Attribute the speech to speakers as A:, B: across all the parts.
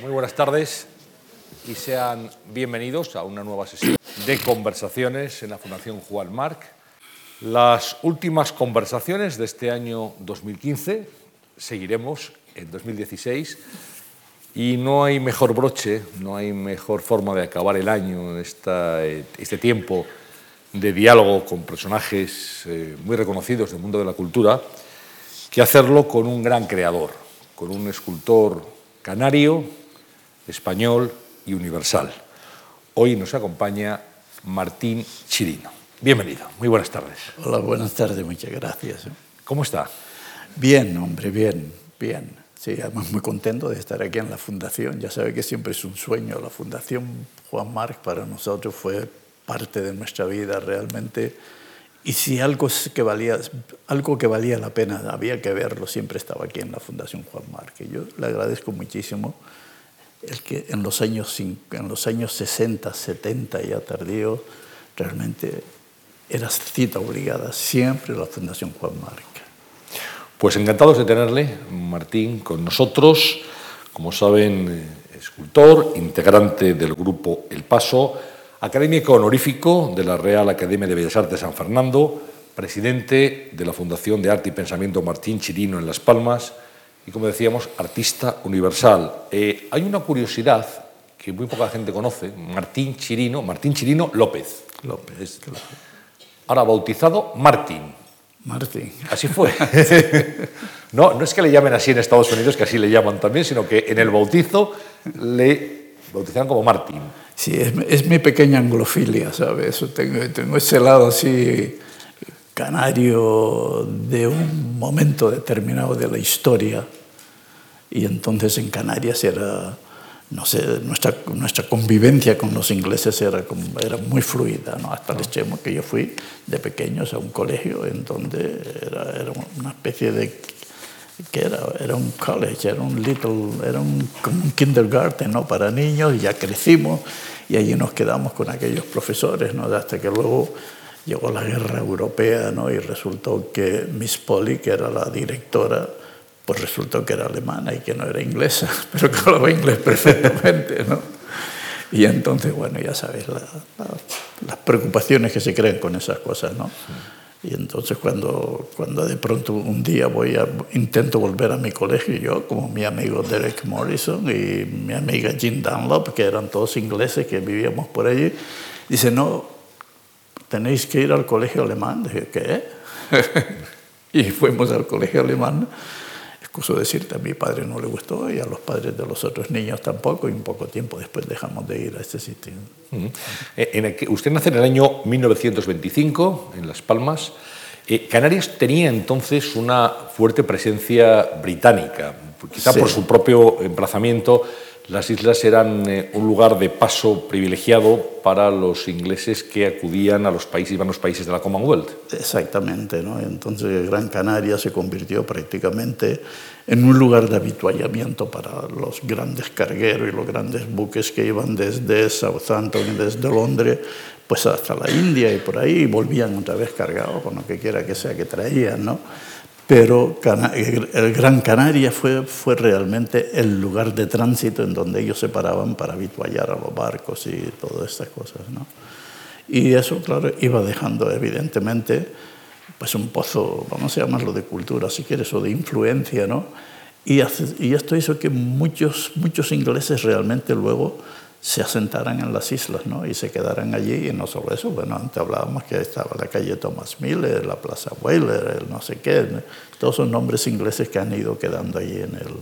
A: Muy buenas tardes y sean bienvenidos a una nueva sesión de conversaciones en la Fundación Juan Marc. Las últimas conversaciones de este año 2015 seguiremos en 2016 y no hay mejor broche, no hay mejor forma de acabar el año, esta, este tiempo de diálogo con personajes eh, muy reconocidos del mundo de la cultura, que hacerlo con un gran creador, con un escultor canario, español y universal. Hoy nos acompaña Martín Chirino. Bienvenido, muy buenas tardes.
B: Hola, buenas tardes, muchas gracias.
A: ¿Cómo está?
B: Bien, hombre, bien, bien. Sí, además muy contento de estar aquí en la Fundación. Ya sabe que siempre es un sueño. La Fundación Juan Marc para nosotros fue parte de nuestra vida realmente. Y si algo que valía, algo que valía la pena, había que verlo, siempre estaba aquí en la Fundación Juan Marc. yo le agradezco muchísimo el que en los años, en los años 60, 70 ya tardío, realmente era cita obligada siempre la Fundación Juan Marc.
A: Pues encantados de tenerle, Martín, con nosotros. Como saben, eh, escultor, integrante del grupo El Paso, académico honorífico de la Real Academia de Bellas Artes de San Fernando, presidente de la Fundación de Arte y Pensamiento Martín Chirino en Las Palmas y, como decíamos, artista universal. Eh, hay una curiosidad que muy poca gente conoce, Martín Chirino, Martín Chirino López.
B: López,
A: Ahora bautizado Martín.
B: Martín.
A: Así fue. no, no es que le llamen así en Estados Unidos, que así le llaman también, sino que en el bautizo le bautizaron como Martín.
B: Sí, es, mi pequeña anglofilia, ¿sabes? Tengo, tengo ese lado así canario de un momento determinado de la historia. Y entonces en Canarias era no sé, nuestra, nuestra convivencia con los ingleses era, era muy fluida, ¿no? hasta el extremo que yo fui de pequeños a un colegio en donde era, era una especie de que era, era un college, era un little, era un, como un kindergarten ¿no? para niños, y ya crecimos y allí nos quedamos con aquellos profesores, ¿no? hasta que luego llegó la guerra europea ¿no? y resultó que Miss Polly, que era la directora, pues resultó que era alemana y que no era inglesa, pero que hablaba inglés perfectamente, ¿no? Y entonces, bueno, ya sabéis las preocupaciones que se creen con esas cosas, ¿no? Y entonces cuando, cuando de pronto un día voy a, intento volver a mi colegio, yo como mi amigo Derek Morrison y mi amiga Jean Dunlop, que eran todos ingleses que vivíamos por allí, dice, no, tenéis que ir al colegio alemán. Dije, ¿qué? y fuimos al colegio alemán Excuso decirte, a mi padre no le gustó y a los padres de los otros niños tampoco, y un poco tiempo después dejamos de ir a este sitio.
A: Eh, usted nace en el año 1925 en Las Palmas. Eh, Canarias tenía entonces una fuerte presencia británica, quizá por su propio emplazamiento las islas eran eh, un lugar de paso privilegiado para los ingleses que acudían a los países, iban a los países de la Commonwealth.
B: Exactamente, ¿no? entonces Gran Canaria se convirtió prácticamente en un lugar de habituallamiento para los grandes cargueros y los grandes buques que iban desde Southampton y desde Londres pues hasta la India y por ahí volvían otra vez cargados con lo que quiera que sea que traían, ¿no? Pero el Gran Canaria fue, fue realmente el lugar de tránsito en donde ellos se paraban para habituallar a los barcos y todas estas cosas. ¿no? Y eso, claro, iba dejando evidentemente pues un pozo, vamos a llamarlo de cultura, si quieres, o de influencia, ¿no? Y, y esto hizo que muchos, muchos ingleses realmente luego se asentaran en las islas ¿no? y se quedaran allí. Y no solo eso, bueno, antes hablábamos que estaba la calle Thomas Miller, la Plaza Whaler, el no sé qué, todos son nombres ingleses que han ido quedando allí en el...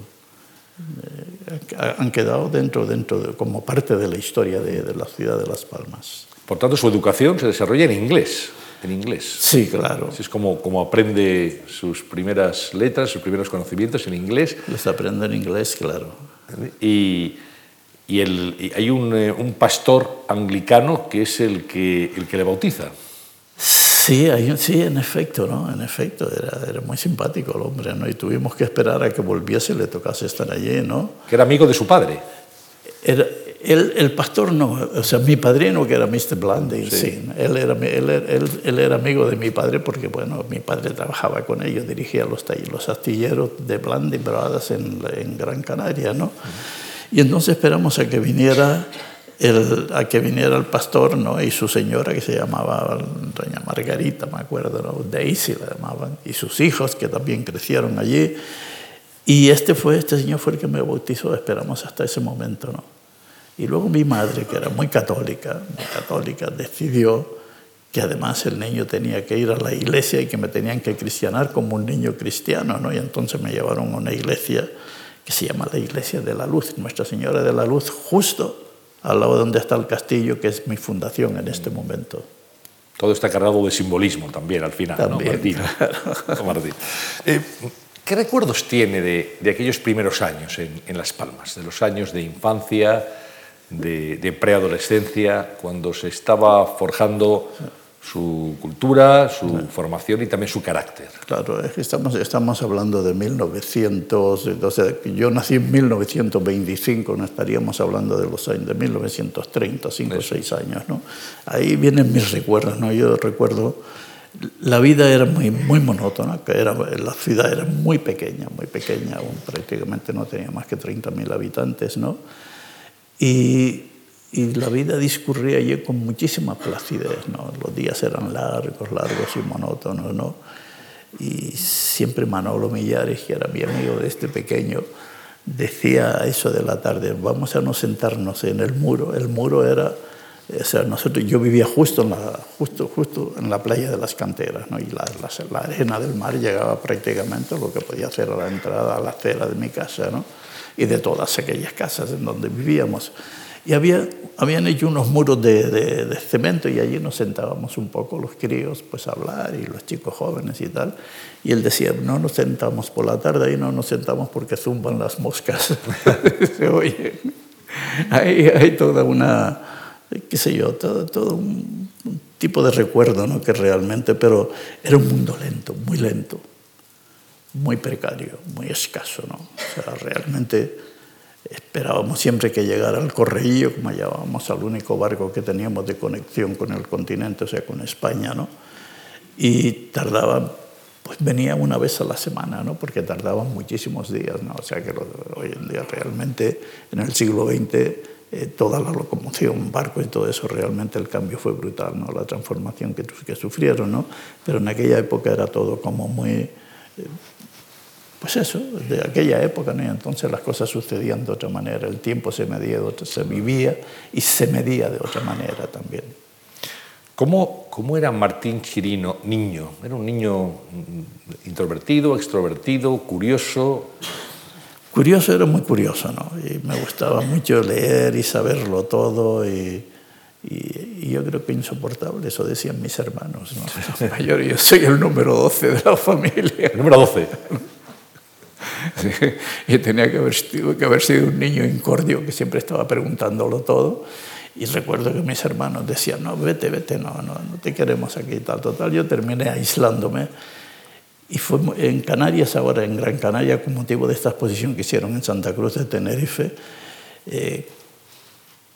B: Eh, han quedado dentro, dentro como parte de la historia de, de, la ciudad de Las Palmas.
A: Por tanto, su educación se desarrolla en inglés. En inglés.
B: Sí, claro.
A: es como, como aprende sus primeras letras, sus primeros conocimientos en inglés.
B: Los aprende en inglés, claro.
A: Y, y, el, hay un, eh, un, pastor anglicano que es el que, el que le bautiza.
B: Sí, hay, sí, en efecto, ¿no? En efecto, era, era, muy simpático el hombre, ¿no? Y tuvimos que esperar a que volviese y le tocase estar allí, ¿no?
A: Que era amigo de su padre.
B: Era, el, el, pastor no, o sea, mi padrino que era Mr. Blandy, sí. Él, era, él, él, él, era amigo de mi padre porque, bueno, mi padre trabajaba con ellos, dirigía los, los astilleros de Blandy Brothers en, en Gran Canaria, ¿no? Y entonces esperamos a que viniera el, a que viniera el pastor ¿no? y su señora, que se llamaba doña Margarita, me acuerdo, ¿no? Daisy la llamaban, y sus hijos, que también crecieron allí. Y este, fue, este señor fue el que me bautizó, esperamos hasta ese momento. ¿no? Y luego mi madre, que era muy católica, muy católica, decidió que además el niño tenía que ir a la iglesia y que me tenían que cristianar como un niño cristiano, ¿no? Y entonces me llevaron a una iglesia que se llama la Iglesia de la Luz, Nuestra Señora de la Luz, justo al lado donde está el castillo, que es mi fundación en este momento.
A: Todo está cargado de simbolismo también al final,
B: también,
A: ¿no, Martín?
B: Claro.
A: Martín. Eh, ¿Qué recuerdos tiene de, de aquellos primeros años en, en, Las Palmas, de los años de infancia, de, de preadolescencia, cuando se estaba forjando su cultura, su claro. formación y también su carácter.
B: Claro, es que estamos, estamos hablando de 1900, entonces, yo nací en 1925, no estaríamos hablando de los años de 1930, 5 o 6 años, ¿no? Ahí vienen mis recuerdos, ¿no? Yo recuerdo, la vida era muy, muy monótona, que era, la ciudad era muy pequeña, muy pequeña, aún prácticamente no tenía más que 30.000 habitantes, ¿no? Y y la vida discurría allí con muchísima placidez. Los días eran largos, largos y monótonos, ¿no? Y siempre Manolo Millares, que era mi amigo de este pequeño, decía eso de la tarde, vamos a no sentarnos en el muro. El muro era, o sea, nosotros, yo vivía justo en la, justo, justo en la playa de las canteras, ¿no? Y la, la, arena del mar llegaba prácticamente lo que podía hacer a la entrada a la acera de mi casa. Y de todas aquellas casas en donde vivíamos. Y había, habían hecho unos muros de, de, de, cemento y allí nos sentábamos un poco los críos pues a hablar y los chicos jóvenes y tal. Y él decía, no nos sentamos por la tarde, ahí no nos sentamos porque zumban las moscas. Se oye, hay, hay toda una, qué sé yo, todo, todo un, un tipo de recuerdo, ¿no? Que realmente, pero era un mundo lento, muy lento, muy precario, muy escaso, ¿no? O sea, realmente Esperábamos siempre que llegara el correillo, como llamábamos al único barco que teníamos de conexión con el continente, o sea, con España, ¿no? Y tardaba, pues venía una vez a la semana, ¿no? Porque tardaban muchísimos días, ¿no? O sea, que hoy en día realmente, en el siglo XX, eh, toda la locomoción, barco y todo eso, realmente el cambio fue brutal, ¿no? La transformación que, que sufrieron, ¿no? Pero en aquella época era todo como muy... Eh, pues eso, de aquella época, ¿no? Y entonces las cosas sucedían de otra manera, el tiempo se medía de otra, se vivía y se medía de otra manera también.
A: ¿Cómo, ¿Cómo era Martín Chirino niño? ¿Era un niño introvertido, extrovertido, curioso?
B: Curioso, era muy curioso, ¿no? Y me gustaba mucho leer y saberlo todo y, y, y yo creo que insoportable, eso decían mis hermanos, ¿no? Mayor, yo soy el número 12 de la familia.
A: El número 12.
B: y tenía que haber, que haber sido un niño incordio que siempre estaba preguntándolo todo. Y recuerdo que mis hermanos decían, no, vete, vete, no, no, no te queremos aquí, tal, total. Yo terminé aislándome. Y fue en Canarias, ahora en Gran Canaria, con motivo de esta exposición que hicieron en Santa Cruz de Tenerife, eh,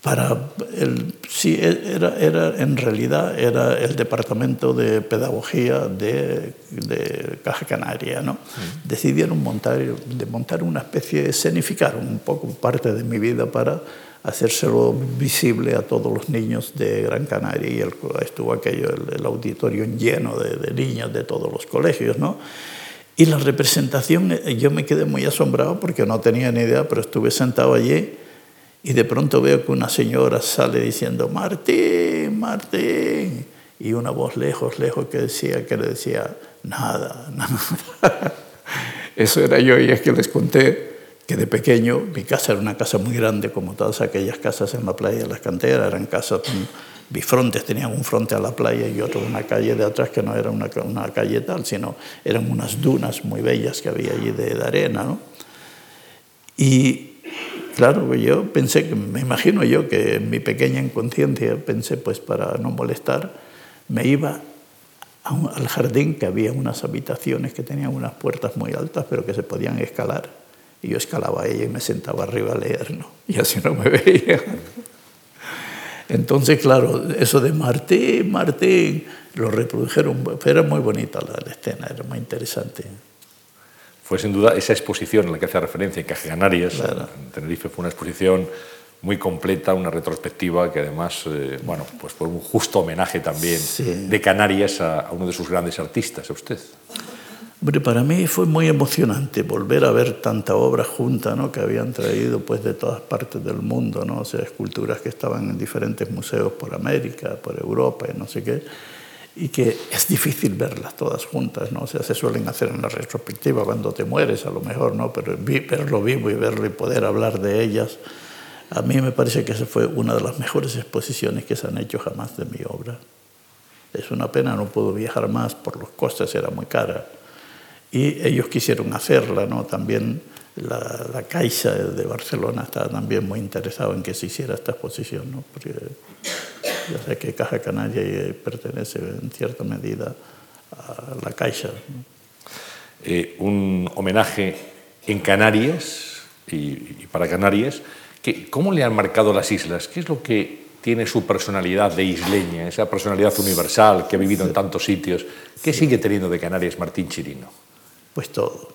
B: para el, sí, era, era, en realidad era el departamento de pedagogía de, de Caja Canaria. ¿no? Sí. Decidieron montar, de montar una especie, escenificar un poco parte de mi vida para hacérselo visible a todos los niños de Gran Canaria y el, estuvo aquello, el, el auditorio lleno de, de, niños de todos los colegios. ¿no? Y la representación, yo me quedé muy asombrado porque no tenía ni idea, pero estuve sentado allí y de pronto veo que una señora sale diciendo, Martín, Martín, y una voz lejos, lejos que decía, que le decía, nada, nada. Eso era yo y es que les conté que de pequeño mi casa era una casa muy grande, como todas aquellas casas en la playa de las canteras, eran casas bifrontes, tenían un fronte a la playa y otro una calle de atrás que no era una, una calle tal, sino eran unas dunas muy bellas que había allí de, de arena, ¿no? Y Claro, yo pensé, que, me imagino yo que en mi pequeña inconsciencia pensé, pues para no molestar, me iba un, al jardín que había unas habitaciones que tenían unas puertas muy altas, pero que se podían escalar. Y yo escalaba a ella y me sentaba arriba a leer, ¿no? Y así no me veía. Entonces, claro, eso de Martín, Martín, lo reprodujeron, era muy bonita la, la escena, era muy interesante.
A: Fue sin duda esa exposición en la que hace referencia en Caja Canarias, en Tenerife, fue una exposición muy completa, una retrospectiva que además, eh, bueno, pues fue un justo homenaje también de Canarias a, uno de sus grandes artistas, a usted.
B: Hombre, para mí fue muy emocionante volver a ver tanta obra junta, ¿no? que habían traído pues de todas partes del mundo, ¿no? o sea, esculturas que estaban en diferentes museos por América, por Europa y no sé qué y que es difícil verlas todas juntas, ¿no? O sea, se suelen hacer en la retrospectiva cuando te mueres, a lo mejor, ¿no? Pero verlo vivo y verlo y poder hablar de ellas, a mí me parece que esa fue una de las mejores exposiciones que se han hecho jamás de mi obra. Es una pena, no puedo viajar más, por los costes era muy cara. Y ellos quisieron hacerla, ¿no? También la, la Caixa de Barcelona estaba también muy interesado en que se hiciera esta exposición, ¿no? Porque ya sé que Caja Canaria pertenece en cierta medida a la Caixa.
A: Eh, un homenaje en Canarias y, para Canarias. Que, ¿Cómo le han marcado las islas? ¿Qué es lo que tiene su personalidad de isleña, esa personalidad universal que ha vivido en tantos sitios? ¿Qué sigue teniendo de Canarias Martín Chirino?
B: Pues todo,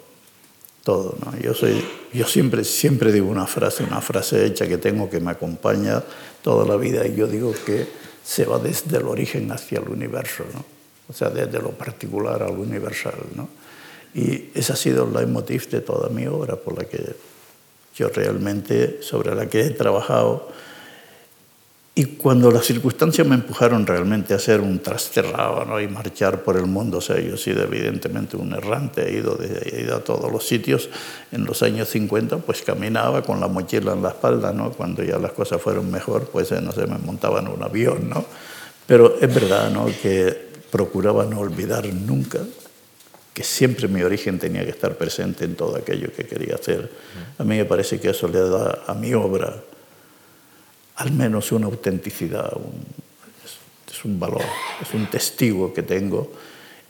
B: todo. ¿no? Yo, soy, yo siempre, siempre digo una frase, una frase hecha que tengo que me acompaña toda la vida y yo digo que se va desde el origen hacia el universo, ¿no? o sea, desde lo particular al universal. ¿no? Y ese ha sido el leitmotiv de toda mi obra, por la que yo realmente, sobre la que he trabajado y cuando las circunstancias me empujaron realmente a ser un trasterrado ¿no? y marchar por el mundo, o sea, yo he sido evidentemente un errante, he ido, he ido a todos los sitios. En los años 50 pues caminaba con la mochila en la espalda, ¿no? cuando ya las cosas fueron mejor, pues eh, no sé, me montaba un avión. ¿no? Pero es verdad ¿no? que procuraba no olvidar nunca que siempre mi origen tenía que estar presente en todo aquello que quería hacer. A mí me parece que eso le da a mi obra al menos una autenticidad, es, un valor, es un testigo que tengo.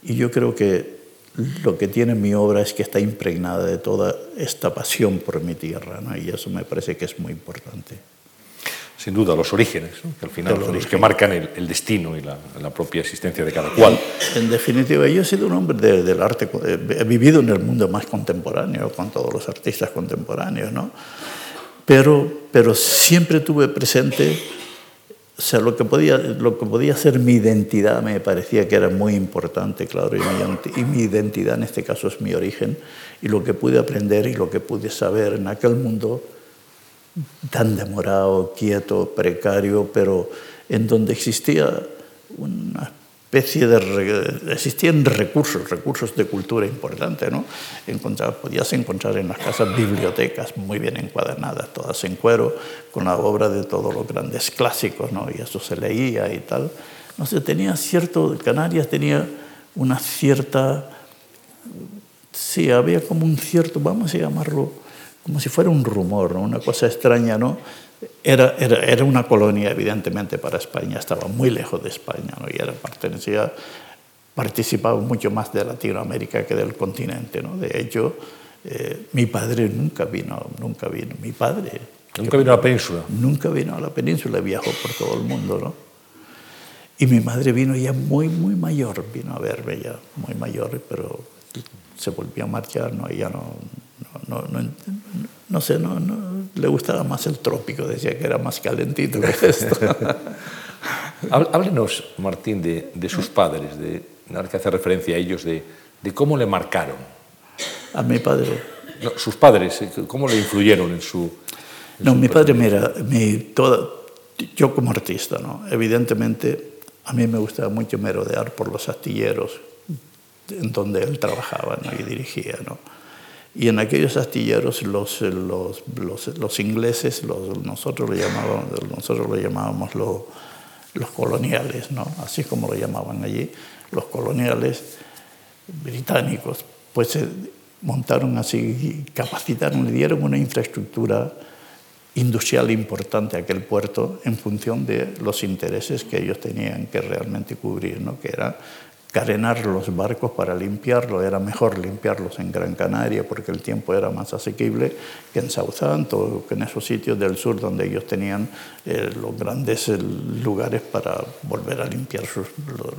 B: Y yo creo que lo que tiene mi obra es que está impregnada de toda esta pasión por mi tierra, y eso me parece que es muy importante.
A: Sin duda, los orígenes, que al final son los que marcan el, destino y la, propia existencia de cada cual.
B: En definitiva, yo he sido un hombre del arte, he vivido en el mundo más contemporáneo, con todos los artistas contemporáneos, ¿no? Pero, pero siempre tuve presente, o sea, lo que, podía, lo que podía ser mi identidad me parecía que era muy importante, claro, y mi, y mi identidad en este caso es mi origen, y lo que pude aprender y lo que pude saber en aquel mundo tan demorado, quieto, precario, pero en donde existía una especie de... existían recursos, recursos de cultura importante, ¿no? Encontrar, podías encontrar en las casas bibliotecas muy bien encuadernadas, todas en cuero, con la obra de todos los grandes clásicos, ¿no? Y eso se leía y tal. No sé, tenía cierto... Canarias tenía una cierta... Sí, había como un cierto, vamos a llamarlo, como si fuera un rumor, ¿no? una cosa extraña, ¿no? Era, era, era, una colonia, evidentemente, para España, estaba muy lejos de España, ¿no? y era, pertenecía, participaba mucho más de Latinoamérica que del continente. ¿no? De hecho, eh, mi padre nunca vino, nunca vino, mi padre.
A: ¿Nunca vino a la península?
B: Nunca vino a la península, viajó por todo el mundo. ¿no? Y mi madre vino ya muy, muy mayor, vino a verme ya muy mayor, pero se volvió a marchar, ¿no? ya no, no, no, no sé, no, no, le gustaba más el trópico, decía que era más calentito que esto.
A: Háblenos, Martín, de, de, sus padres, de, que hace referencia a ellos, de, de, cómo le marcaron.
B: A mi padre.
A: sus padres, eh, ¿cómo le influyeron en su...
B: no, mi padre, mira, mi, toda, yo como artista, ¿no? evidentemente a mí me gustaba mucho merodear por los astilleros en donde él trabajaba ¿no? y dirigía. ¿no? Y en aquellos astilleros los, los, los, ingleses, nosotros, lo llamábamos, nosotros lo llamábamos los coloniales, ¿no? así como lo llamaban allí, los coloniales británicos, pues montaron así, capacitaron, le dieron una infraestructura industrial importante a aquel puerto en función de los intereses que ellos tenían que realmente cubrir, ¿no? que era carenar los barcos para limpiarlo. Era mejor limpiarlos en Gran Canaria porque el tiempo era más asequible que en Southampton o que en esos sitios del sur donde ellos tenían eh, los grandes eh, lugares para volver a limpiar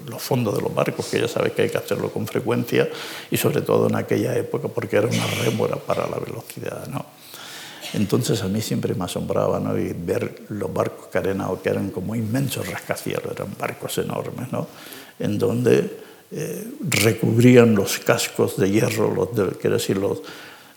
B: los, fondos de los barcos, que ya sabes que hay que hacerlo con frecuencia y sobre todo en aquella época porque era una rémora para la velocidad. ¿no? Entonces a mí siempre me asombraba ¿no? y ver los barcos carenados que eran como inmensos rascacielos, eran barcos enormes, ¿no? En donde eh, recubrían los cascos de hierro, los de, quiero decir, los,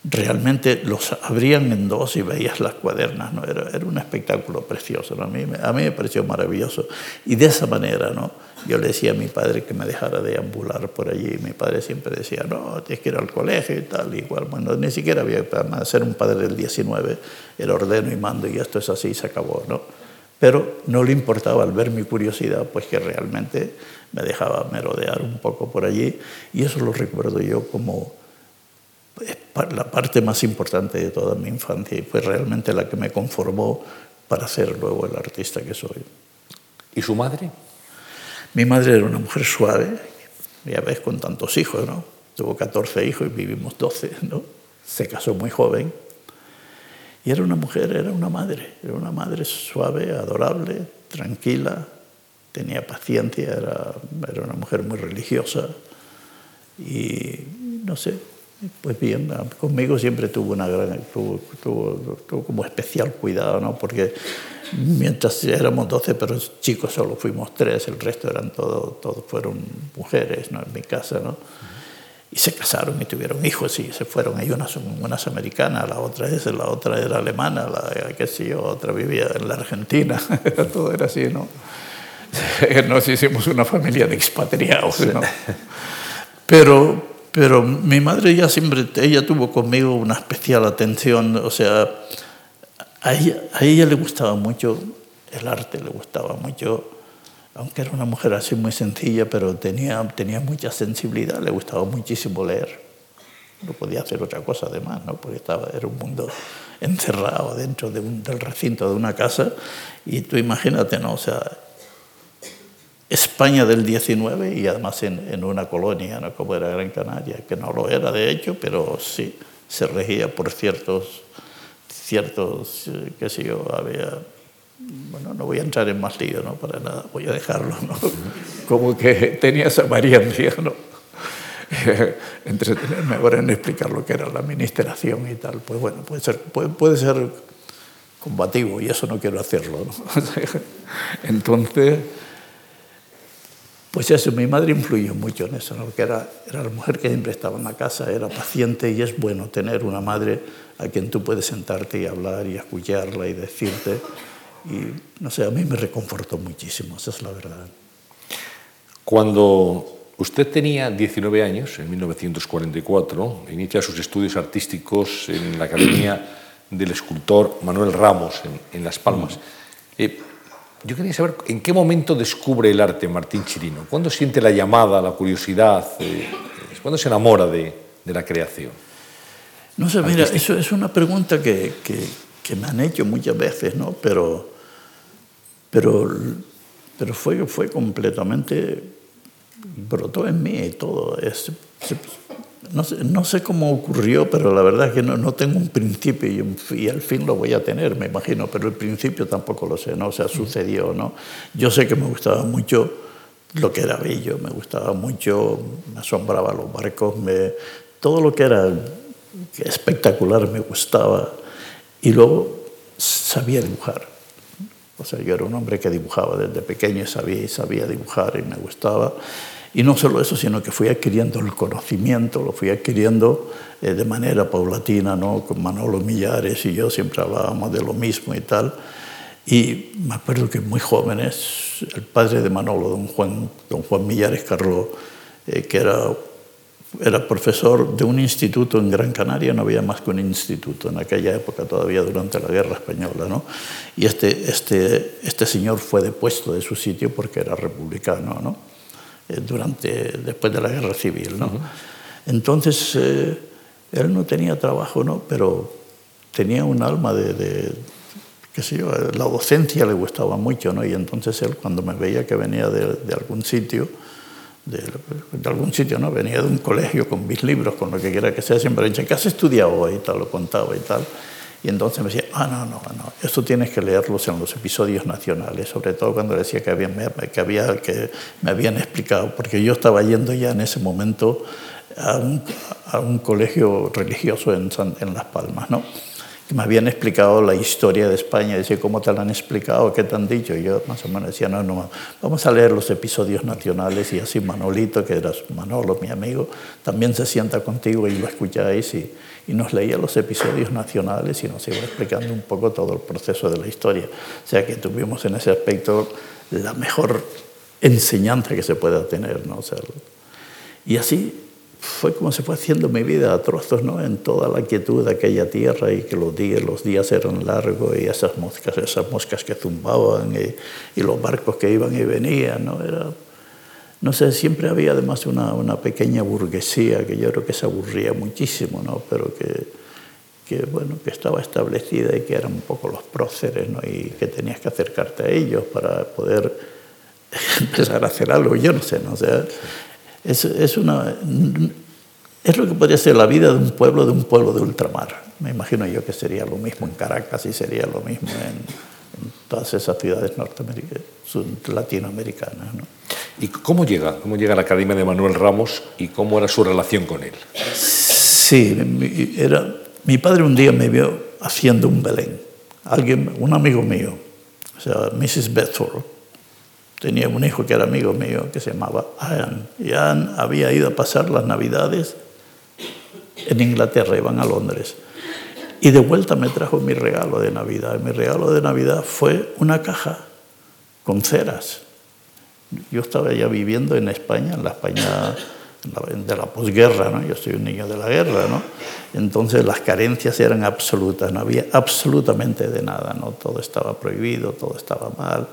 B: realmente los abrían en dos y veías las cuadernas, ¿no? era, era un espectáculo precioso, ¿no? a, mí, a mí me pareció maravilloso. Y de esa manera ¿no? yo le decía a mi padre que me dejara de ambular por allí, mi padre siempre decía, no, tienes que ir al colegio y tal, igual, bueno, ni siquiera había, para ser un padre del 19, era ordeno y mando y esto es así y se acabó, ¿no? Pero no le importaba al ver mi curiosidad, pues que realmente me dejaba merodear un poco por allí y eso lo recuerdo yo como la parte más importante de toda mi infancia y fue realmente la que me conformó para ser luego el artista que soy.
A: ¿Y su madre?
B: Mi madre era una mujer suave, ya ves, con tantos hijos, ¿no? Tuvo 14 hijos y vivimos 12, ¿no? Se casó muy joven y era una mujer, era una madre, era una madre suave, adorable, tranquila, tenía paciencia, era, era una mujer muy religiosa y no sé, pues bien, conmigo siempre tuvo una gran, tuvo, tuvo, tuvo, como especial cuidado, ¿no? Porque mientras éramos 12, pero chicos solo fuimos tres, el resto eran todos, todos fueron mujeres, ¿no? En mi casa, ¿no? y se casaron y tuvieron hijos y se fueron. Hay una, una es americana, la otra es, la otra era alemana, la qué sé yo, otra vivía en la Argentina, todo era así, ¿no? Nos hicimos una familia de expatriados, ¿no? Pero, pero mi madre ya siempre, ella tuvo conmigo una especial atención, o sea, a ella, a ella le gustaba mucho el arte, le gustaba mucho aunque era una mujer así muy sencilla, pero tenía, tenía mucha sensibilidad, le gustaba muchísimo leer. No podía hacer otra cosa además, ¿no? porque estaba, era un mundo encerrado dentro de un, del recinto de una casa. Y tú imagínate, ¿no? O sea, España del 19 y además en, una colonia, ¿no? como era Gran Canaria, que no lo era de hecho, pero sí se regía por ciertos, ciertos eh, qué sé yo, había bueno, no voy a entrar en más lío, ¿no? Para nada, voy a dejarlo, ¿no? Como que tenía esa variancia, ¿no? Entretenerme ahora en explicar lo que era la administración y tal, pues bueno, puede ser, puede, ser combativo y eso no quiero hacerlo. Entonces, pues eso, mi madre influyó mucho en eso, ¿no? porque era, era la mujer que siempre estaba en la casa, era paciente y es bueno tener una madre a quien tú puedes sentarte y hablar y escucharla y decirte y no sé, a mí me reconfortó muchísimo, esa es la verdad.
A: Cuando usted tenía 19 años, en 1944, inicia sus estudios artísticos en la Academia del Escultor Manuel Ramos, en, Las Palmas. Eh, yo quería saber en qué momento descubre el arte Martín Chirino, cuándo siente la llamada, la curiosidad, eh, cuándo se enamora de, de, la creación.
B: No sé, mira, eso es una pregunta que, que, que me han hecho muchas veces, ¿no? Pero pero, pero fue, fue completamente, brotó en mí y todo. Es, no, sé, no sé cómo ocurrió, pero la verdad es que no, no tengo un principio y, un, y, al fin lo voy a tener, me imagino, pero el principio tampoco lo sé, ¿no? O sea, sucedió, ¿no? Yo sé que me gustaba mucho lo que era bello, me gustaba mucho, me asombraba los barcos, me, todo lo que era espectacular me gustaba. Y luego sabía dibujar. O sea, yo era un hombre que dibujaba desde pequeño, sabía, sabía dibujar y me gustaba. Y no solo eso, sino que fui adquiriendo el conocimiento, lo fui adquiriendo eh, de manera paulatina, ¿no? Con Manolo Millares y yo siempre hablábamos de lo mismo y tal. Y me acuerdo que muy jóvenes, el padre de Manolo, don Juan, don Juan Millares Carlos, eh, que era era profesor de un instituto en Gran Canaria, no había más que un instituto en aquella época todavía durante la Guerra Española. ¿no? Y este, este, este señor fue depuesto de su sitio porque era republicano, ¿no? Eh, durante, después de la Guerra Civil. ¿no? Entonces, eh, él no tenía trabajo, ¿no? pero tenía un alma de, de qué sé yo, la docencia le gustaba mucho, ¿no? y entonces él cuando me veía que venía de, de algún sitio, de, algún sitio, ¿no? Venía de un colegio con mis libros, con lo que quiera que sea, siempre decía, ¿qué has estudiado hoy? Y tal, lo contaba y tal. Y entonces me decía, ah, no, no, no, esto tienes que leerlos en los episodios nacionales, sobre todo cuando decía que, había, que, había, que me habían explicado, porque yo estaba yendo ya en ese momento a un, a un colegio religioso en, en Las Palmas, ¿no? me habían explicado la historia de España, decía, ¿cómo te la han explicado? ¿Qué te han dicho? Y yo más o menos decía, no, no, vamos a leer los episodios nacionales y así Manolito, que era Manolo, mi amigo, también se sienta contigo y lo escucháis y, y nos leía los episodios nacionales y nos iba explicando un poco todo el proceso de la historia. O sea que tuvimos en ese aspecto la mejor enseñanza que se pueda tener, ¿no? O sea, y así fue como se fue haciendo mi vida a trozos, ¿no? En toda la quietud de aquella tierra y que los días, los días eran largos y esas moscas, esas moscas que zumbaban y, y los barcos que iban y venían, ¿no? Era, no sé, siempre había además una, una, pequeña burguesía que yo creo que se aburría muchísimo, ¿no? Pero que, que, bueno, que estaba establecida y que eran un poco los próceres, ¿no? Y que tenías que acercarte a ellos para poder empezar a hacer algo, yo no sé, ¿no? O es, es, una, es lo que podría ser la vida de un pueblo, de un pueblo de ultramar. Me imagino yo que sería lo mismo en Caracas y sería lo mismo en todas esas ciudades latinoamericanas. ¿no?
A: ¿Y cómo llega? ¿Cómo llega a la Academia de Manuel Ramos y cómo era su relación con él?
B: Sí, era, mi padre un día me vio haciendo un Belén. Alguien, un amigo mío, o sea, Mrs. Bedford, tenía un hijo que era amigo mío que se llamaba Ian. Y Ian había ido a pasar las Navidades en Inglaterra, iban a Londres. Y de vuelta me trajo mi regalo de Navidad. Mi regalo de Navidad fue una caja con ceras. Yo estaba ya viviendo en España, en la España de la posguerra, ¿no? yo soy un niño de la guerra, ¿no? entonces las carencias eran absolutas, no había absolutamente de nada, ¿no? todo estaba prohibido, todo estaba mal.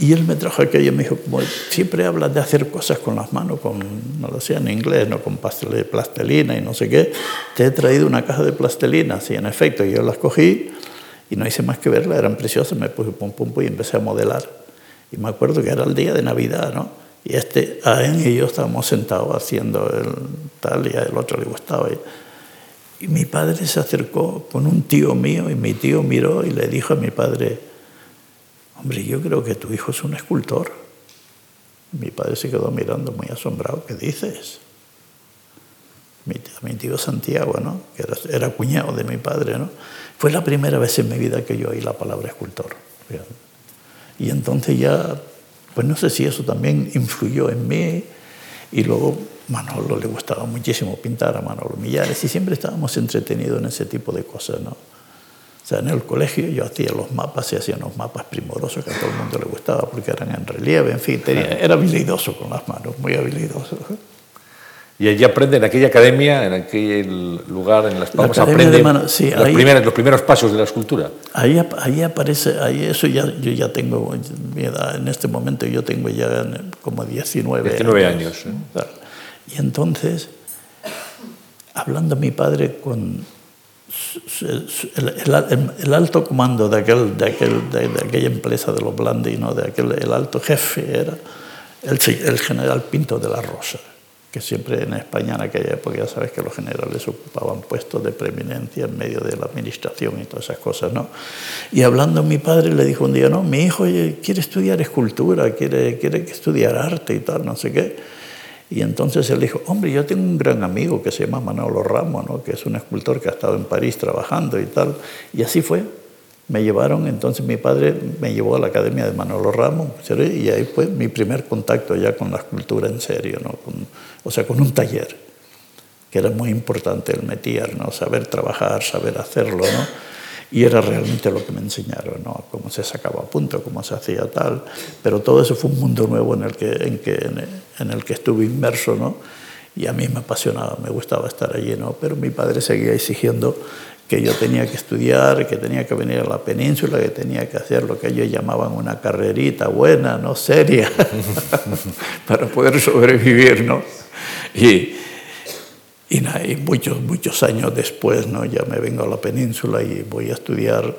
B: Y él me trajo aquello y me dijo, como siempre hablas de hacer cosas con las manos, con, no lo sé en inglés, ¿no? con plastelina y no sé qué, te he traído una caja de plastelina, sí, en efecto, yo las cogí y no hice más que verla, eran preciosas, me puse pum pum pum y empecé a modelar. Y me acuerdo que era el día de Navidad, ¿no? Y este, Aen y yo estábamos sentados haciendo el tal y al otro le gustaba. Y, y mi padre se acercó con un tío mío y mi tío miró y le dijo a mi padre, hombre, yo creo que tu hijo es un escultor. Mi padre se quedó mirando muy asombrado, ¿qué dices? Mi, mi tío Santiago, ¿no? que era, era, cuñado de mi padre, ¿no? fue la primera vez en mi vida que yo oí la palabra escultor. Y entonces ya, pues no sé si eso también influyó en mí. Y luego Manolo le gustaba muchísimo pintar a Manolo Millares y siempre estábamos entretenidos en ese tipo de cosas, ¿no? O sea, en el colegio yo hacía los mapas y hacía unos mapas primorosos que a todo el mundo le gustaba porque eran en relieve, en fin, tenía, era habilidoso con las manos, muy habilidoso.
A: Y allí aprende, en aquella academia, en aquel lugar, en Las Palmas, la aprende mano, sí, los, ahí, primeros, los, primeros, pasos de la escultura.
B: Ahí, ahí aparece, ahí eso ya, yo ya tengo mi edad, en este momento yo tengo ya como 19,
A: 19 años. años
B: ¿eh? Y entonces, hablando mi padre con el, alto comando de, aquel, de, aquel, de, de, aquella empresa de los Blandi, ¿no? de aquel, el alto jefe era el, el general Pinto de la Rosa que siempre en España en aquella época ya sabes que los generales ocupaban puestos de preeminencia en medio de la administración y todas esas cosas, ¿no? Y hablando mi padre le dijo un día, no, mi hijo quiere estudiar escultura, quiere, quiere estudiar arte y tal, no sé qué. Y entonces él dijo, hombre, yo tengo un gran amigo que se llama Manolo Ramos, ¿no? que es un escultor que ha estado en París trabajando y tal. Y así fue. Me llevaron, entonces mi padre me llevó a la Academia de Manolo Ramos, y ahí fue mi primer contacto ya con la escultura en serio, ¿no? Con, o sea, con un taller, que era muy importante el metier, ¿no? Saber trabajar, saber hacerlo, ¿no? Y era realmente lo que me enseñaron, ¿no? Cómo se sacaba a punto, cómo se hacía tal. Pero todo eso fue un mundo nuevo en el que, en que, en el que estuve inmerso, ¿no? Y a mí me apasionaba, me gustaba estar allí, ¿no? Pero mi padre seguía exigiendo que yo tenía que estudiar, que tenía que venir a la península, que tenía que hacer lo que ellos llamaban una carrerita buena, no seria, para poder sobrevivir, ¿no? Y, y, muchos, muchos años después, ¿no? Ya me vengo a la península y voy a estudiar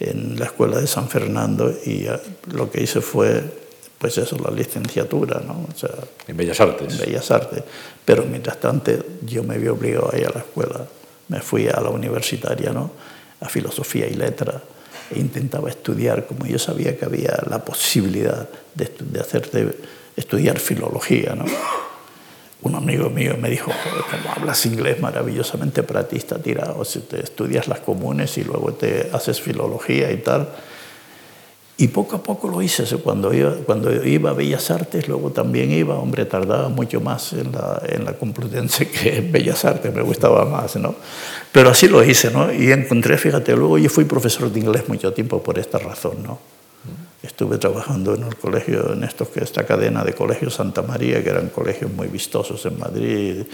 B: en la escuela de San Fernando y lo que hice fue pues eso, la licenciatura, ¿no? O sea,
A: en Bellas Artes.
B: En Bellas Artes. Pero mientras tanto yo me vi obligado a ir a la escuela. Me fui a la universitaria, ¿no? A filosofía y letra. E intentaba estudiar, como yo sabía que había la posibilidad de, de hacerte estudiar filología, ¿no? Un amigo mío me dijo, como hablas inglés maravillosamente para ti, está tirado, si te estudias las comunes y luego te haces filología y tal. Y poco a poco lo hice. Cuando iba, cuando iba a Bellas Artes, luego también iba, hombre, tardaba mucho más en la, en la Complutense que en Bellas Artes, me gustaba más, ¿no? Pero así lo hice, ¿no? Y encontré, fíjate, luego yo fui profesor de inglés mucho tiempo por esta razón, ¿no? Estuve trabajando en el colegio, en estos, esta cadena de colegios Santa María, que eran colegios muy vistosos en Madrid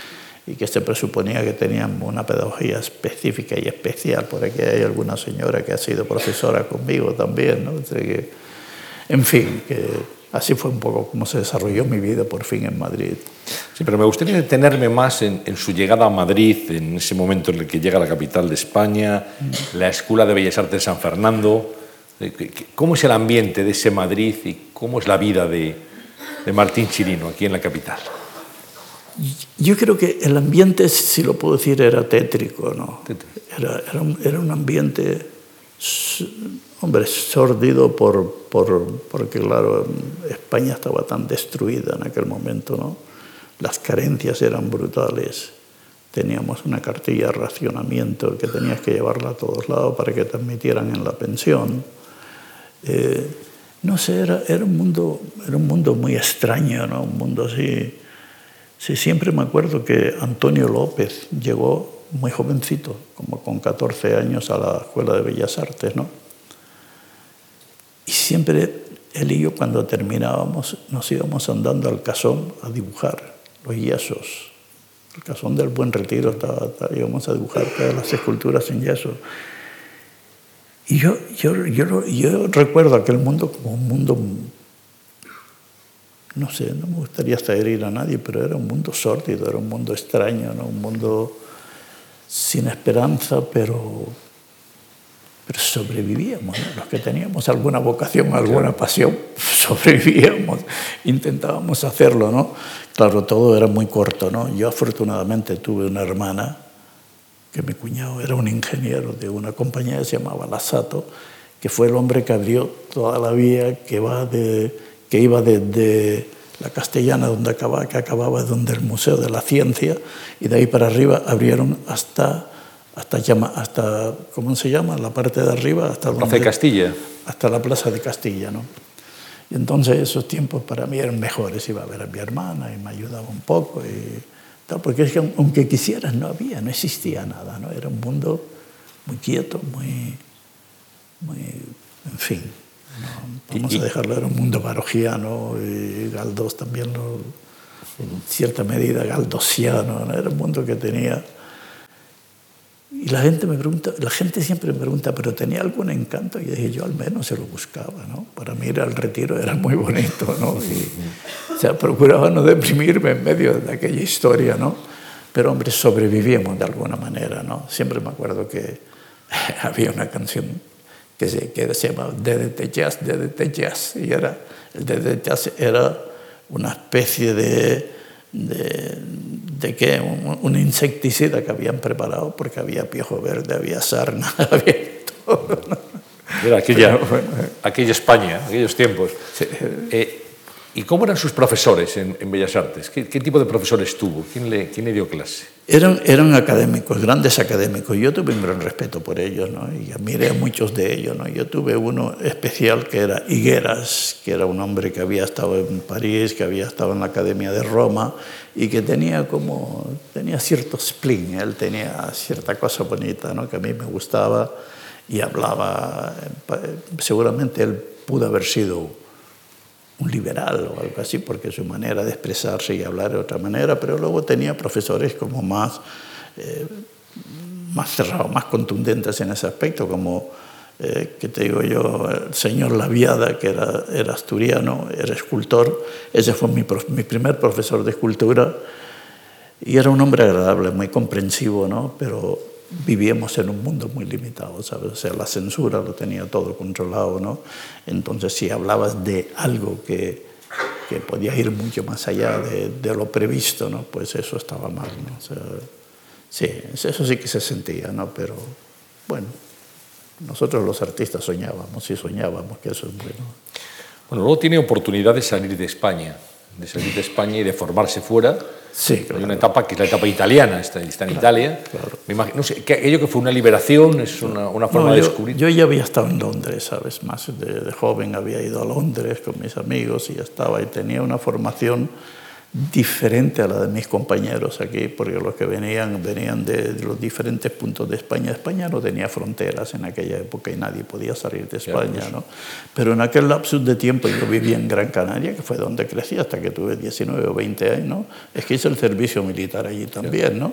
B: y que se presuponía que tenían una pedagogía específica y especial. Por aquí hay alguna señora que ha sido profesora conmigo también. ¿no? en fin, que así fue un poco como se desarrolló mi vida por fin en Madrid.
A: Sí, pero me gustaría detenerme más en, en, su llegada a Madrid, en ese momento en el que llega a la capital de España, la Escuela de Bellas Artes de San Fernando. ¿Cómo es el ambiente de ese Madrid y cómo es la vida de, de Martín Chirino aquí en la capital?
B: Yo creo que el ambiente, si lo puedo decir, era tétrico, ¿no? Era, era, un, era un ambiente, hombre, sórdido por, por, porque, claro, España estaba tan destruida en aquel momento, ¿no? Las carencias eran brutales. Teníamos una cartilla de racionamiento que tenías que llevarla a todos lados para que te admitieran en la pensión. Eh, no sé, era, era, un mundo, era un mundo muy extraño, ¿no? Un mundo así Sí, siempre me acuerdo que Antonio López llegó muy jovencito, como con 14 años, a la Escuela de Bellas Artes, ¿no? Y siempre él y yo, cuando terminábamos, nos íbamos andando al casón a dibujar los yesos. El casón del Buen Retiro, estaba, íbamos a dibujar todas las esculturas en yeso. Y yo, yo, yo, yo recuerdo aquel mundo como un mundo no sé, no me gustaría hasta herir a nadie, pero era un mundo sórdido, era un mundo extraño, ¿no? un mundo sin esperanza, pero, pero sobrevivíamos. Los que teníamos alguna vocación, alguna pasión, sobrevivíamos, intentábamos hacerlo. ¿no? Claro, todo era muy corto. ¿no? Yo afortunadamente tuve una hermana, que mi cuñado era un ingeniero de una compañía que se llamaba Lasato, que fue el hombre que abrió toda la vía que va de que iba desde la Castellana, donde acababa, que acababa donde el Museo de la Ciencia, y de ahí para arriba abrieron hasta, hasta, hasta ¿cómo se llama? La parte de arriba, hasta
A: Plaza de Castilla.
B: Hasta la Plaza de Castilla, ¿no? Y entonces esos tiempos para mí eran mejores, iba a ver a mi hermana y me ayudaba un poco, y porque es que aunque quisieras no había, no existía nada, ¿no? Era un mundo muy quieto, muy, muy en fin. Vamos a dejarlo, era un mundo barogiano y Galdós también, lo, en cierta medida galdosiano, era un mundo que tenía... Y la gente me pregunta, la gente siempre me pregunta, ¿pero tenía algún encanto? Y dije, yo al menos se lo buscaba, ¿no? Para mí ir al retiro era muy bonito, ¿no? Y, o sea, procuraba no deprimirme en medio de aquella historia, ¿no? Pero, hombre, sobrevivíamos de alguna manera, ¿no? Siempre me acuerdo que había una canción que se, que se llama DDT Jazz, DDT Jazz. Y era, el DDT Jazz era una especie de, de, de ¿qué? Un, un, insecticida que habían preparado porque había piojo verde, había sarna, había todo.
A: Era aquella, bueno, aquella España, aquellos tiempos. Sí. Eh, ¿Y cómo eran sus profesores en, en Bellas Artes? ¿Qué, ¿Qué, tipo de profesores tuvo? ¿Quién le, quién le dio clase?
B: Eran, eran académicos, grandes académicos. Yo tuve un gran respeto por ellos ¿no? y admiré a muchos de ellos. ¿no? Yo tuve uno especial que era Higueras, que era un hombre que había estado en París, que había estado en la Academia de Roma y que tenía como tenía cierto spleen, él tenía cierta cosa bonita ¿no? que a mí me gustaba y hablaba. Seguramente él pudo haber sido un liberal o algo así, porque su manera de expresarse y hablar de otra manera, pero luego tenía profesores como más, eh, más cerrados, más contundentes en ese aspecto, como, eh, que te digo yo, el señor Laviada, que era, asturiano, era escultor, ese fue mi, mi primer profesor de escultura, y era un hombre agradable, muy comprensivo, ¿no? pero vivíamos en un mundo muy limitado, ¿sabes? O sea, la censura lo tenía todo controlado, ¿no? Entonces, si hablabas de algo que, que podía ir mucho más allá de, de lo previsto, ¿no? Pues eso estaba mal, ¿no? O sea, sí, eso sí que se sentía, ¿no? Pero bueno, nosotros los artistas soñábamos y soñábamos que eso es bueno.
A: Bueno, luego tiene oportunidad de salir de España, de salir de España y de formarse fuera.
B: Sí,
A: Hay una etapa que es la etapa italiana, está, está en Italia.
B: claro.
A: Me imagino, no sé, que aquello que fue una liberación, es una, una forma
B: No,
A: de
B: yo,
A: descubrir.
B: yo ya había estado en Londres, ¿sabes? Más de, de joven había ido a Londres con mis amigos y ya estaba y tenía una formación diferente a la de mis compañeros aquí, porque los que venían venían de, de los diferentes puntos de España. España no tenía fronteras en aquella época y nadie podía salir de España,
A: pues.
B: ¿no? Pero en aquel lapsus de tiempo yo vivía en Gran Canaria, que fue donde crecí hasta que tuve 19 o 20 años, ¿no? Es que hice el servicio militar allí también, ¿no?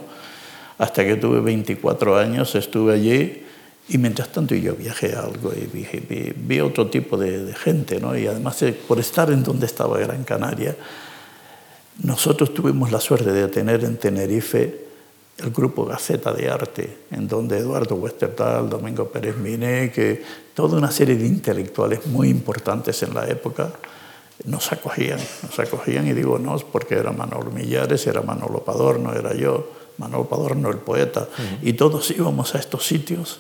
B: Hasta que tuve 24 años estuve allí y mientras tanto yo viajé algo y vi, vi- vi otro tipo de, de gente, ¿no? Y además eh, por estar en donde estaba Gran Canaria, nosotros tuvimos la suerte de tener en Tenerife el grupo Gaceta de Arte, en donde Eduardo Westertal, Domingo Pérez Miné, que toda una serie de intelectuales muy importantes en la época nos acogían, nos acogían y digo nos porque era Manolo Millares, era Manolo Padorno, era yo, Manolo Padorno el poeta, y todos íbamos a estos sitios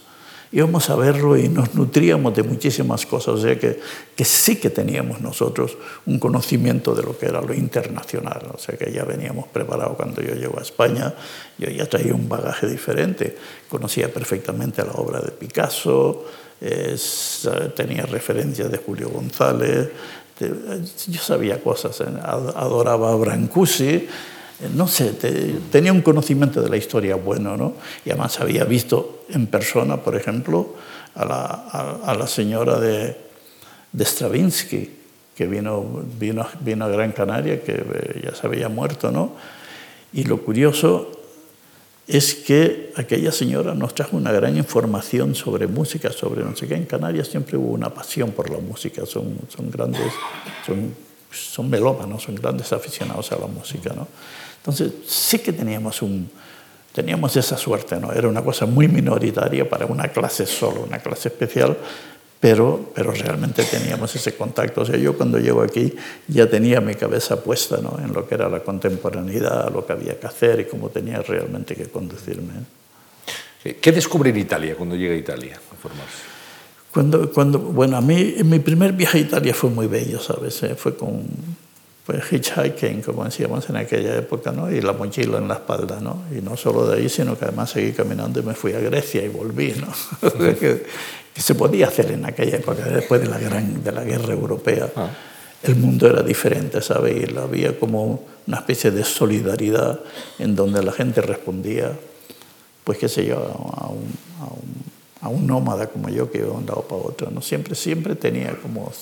B: íbamos a verlo y nos nutríamos de muchísimas cosas, o sea que, que sí que teníamos nosotros un conocimiento de lo que era lo internacional, o sea que ya veníamos preparados cuando yo llego a España, yo ya traía un bagaje diferente, conocía perfectamente la obra de Picasso, es, tenía referencias de Julio González, de- yo sabía cosas, eh, ad- adoraba a Brancusi, no sé, te- tenía un conocimiento de la historia bueno, ¿no? Y además había visto en persona, por ejemplo, a la, a- a la señora de, de Stravinsky, que vino, vino, vino a Gran Canaria, que eh, ya se había muerto, ¿no? Y lo curioso es que aquella señora nos trajo una gran información sobre música, sobre no sé qué. En Canarias siempre hubo una pasión por la música, son, son grandes, son, son melómanos, son grandes aficionados a la música, ¿no? Entonces sí que teníamos, un, teníamos esa suerte, ¿no? Era una cosa muy minoritaria para una clase solo, una clase especial, pero, pero realmente teníamos ese contacto. O sea, yo cuando llego aquí ya tenía mi cabeza puesta ¿no? en lo que era la contemporaneidad, lo que había que hacer y cómo tenía realmente que conducirme.
A: ¿Qué descubre en Italia cuando llega a Italia a formarse?
B: Cuando, cuando, bueno, a mí mi primer viaje a Italia fue muy bello, ¿sabes? Eh, Fue con fue hitchhiking, como decíamos en aquella época, ¿no? Y la mochila en la espalda, ¿no? Y no solo de ahí, sino que además seguí caminando y me fui a Grecia y volví, ¿no? Que, que se podía hacer en aquella época, después de la, gran, de la guerra europea.
A: Ah.
B: El mundo era diferente, ¿sabes? Y había como una especie de solidaridad en donde la gente respondía, pues qué sé yo, a un, a un, a un nómada como yo que iba de un lado para otro, ¿no? Siempre, siempre tenía como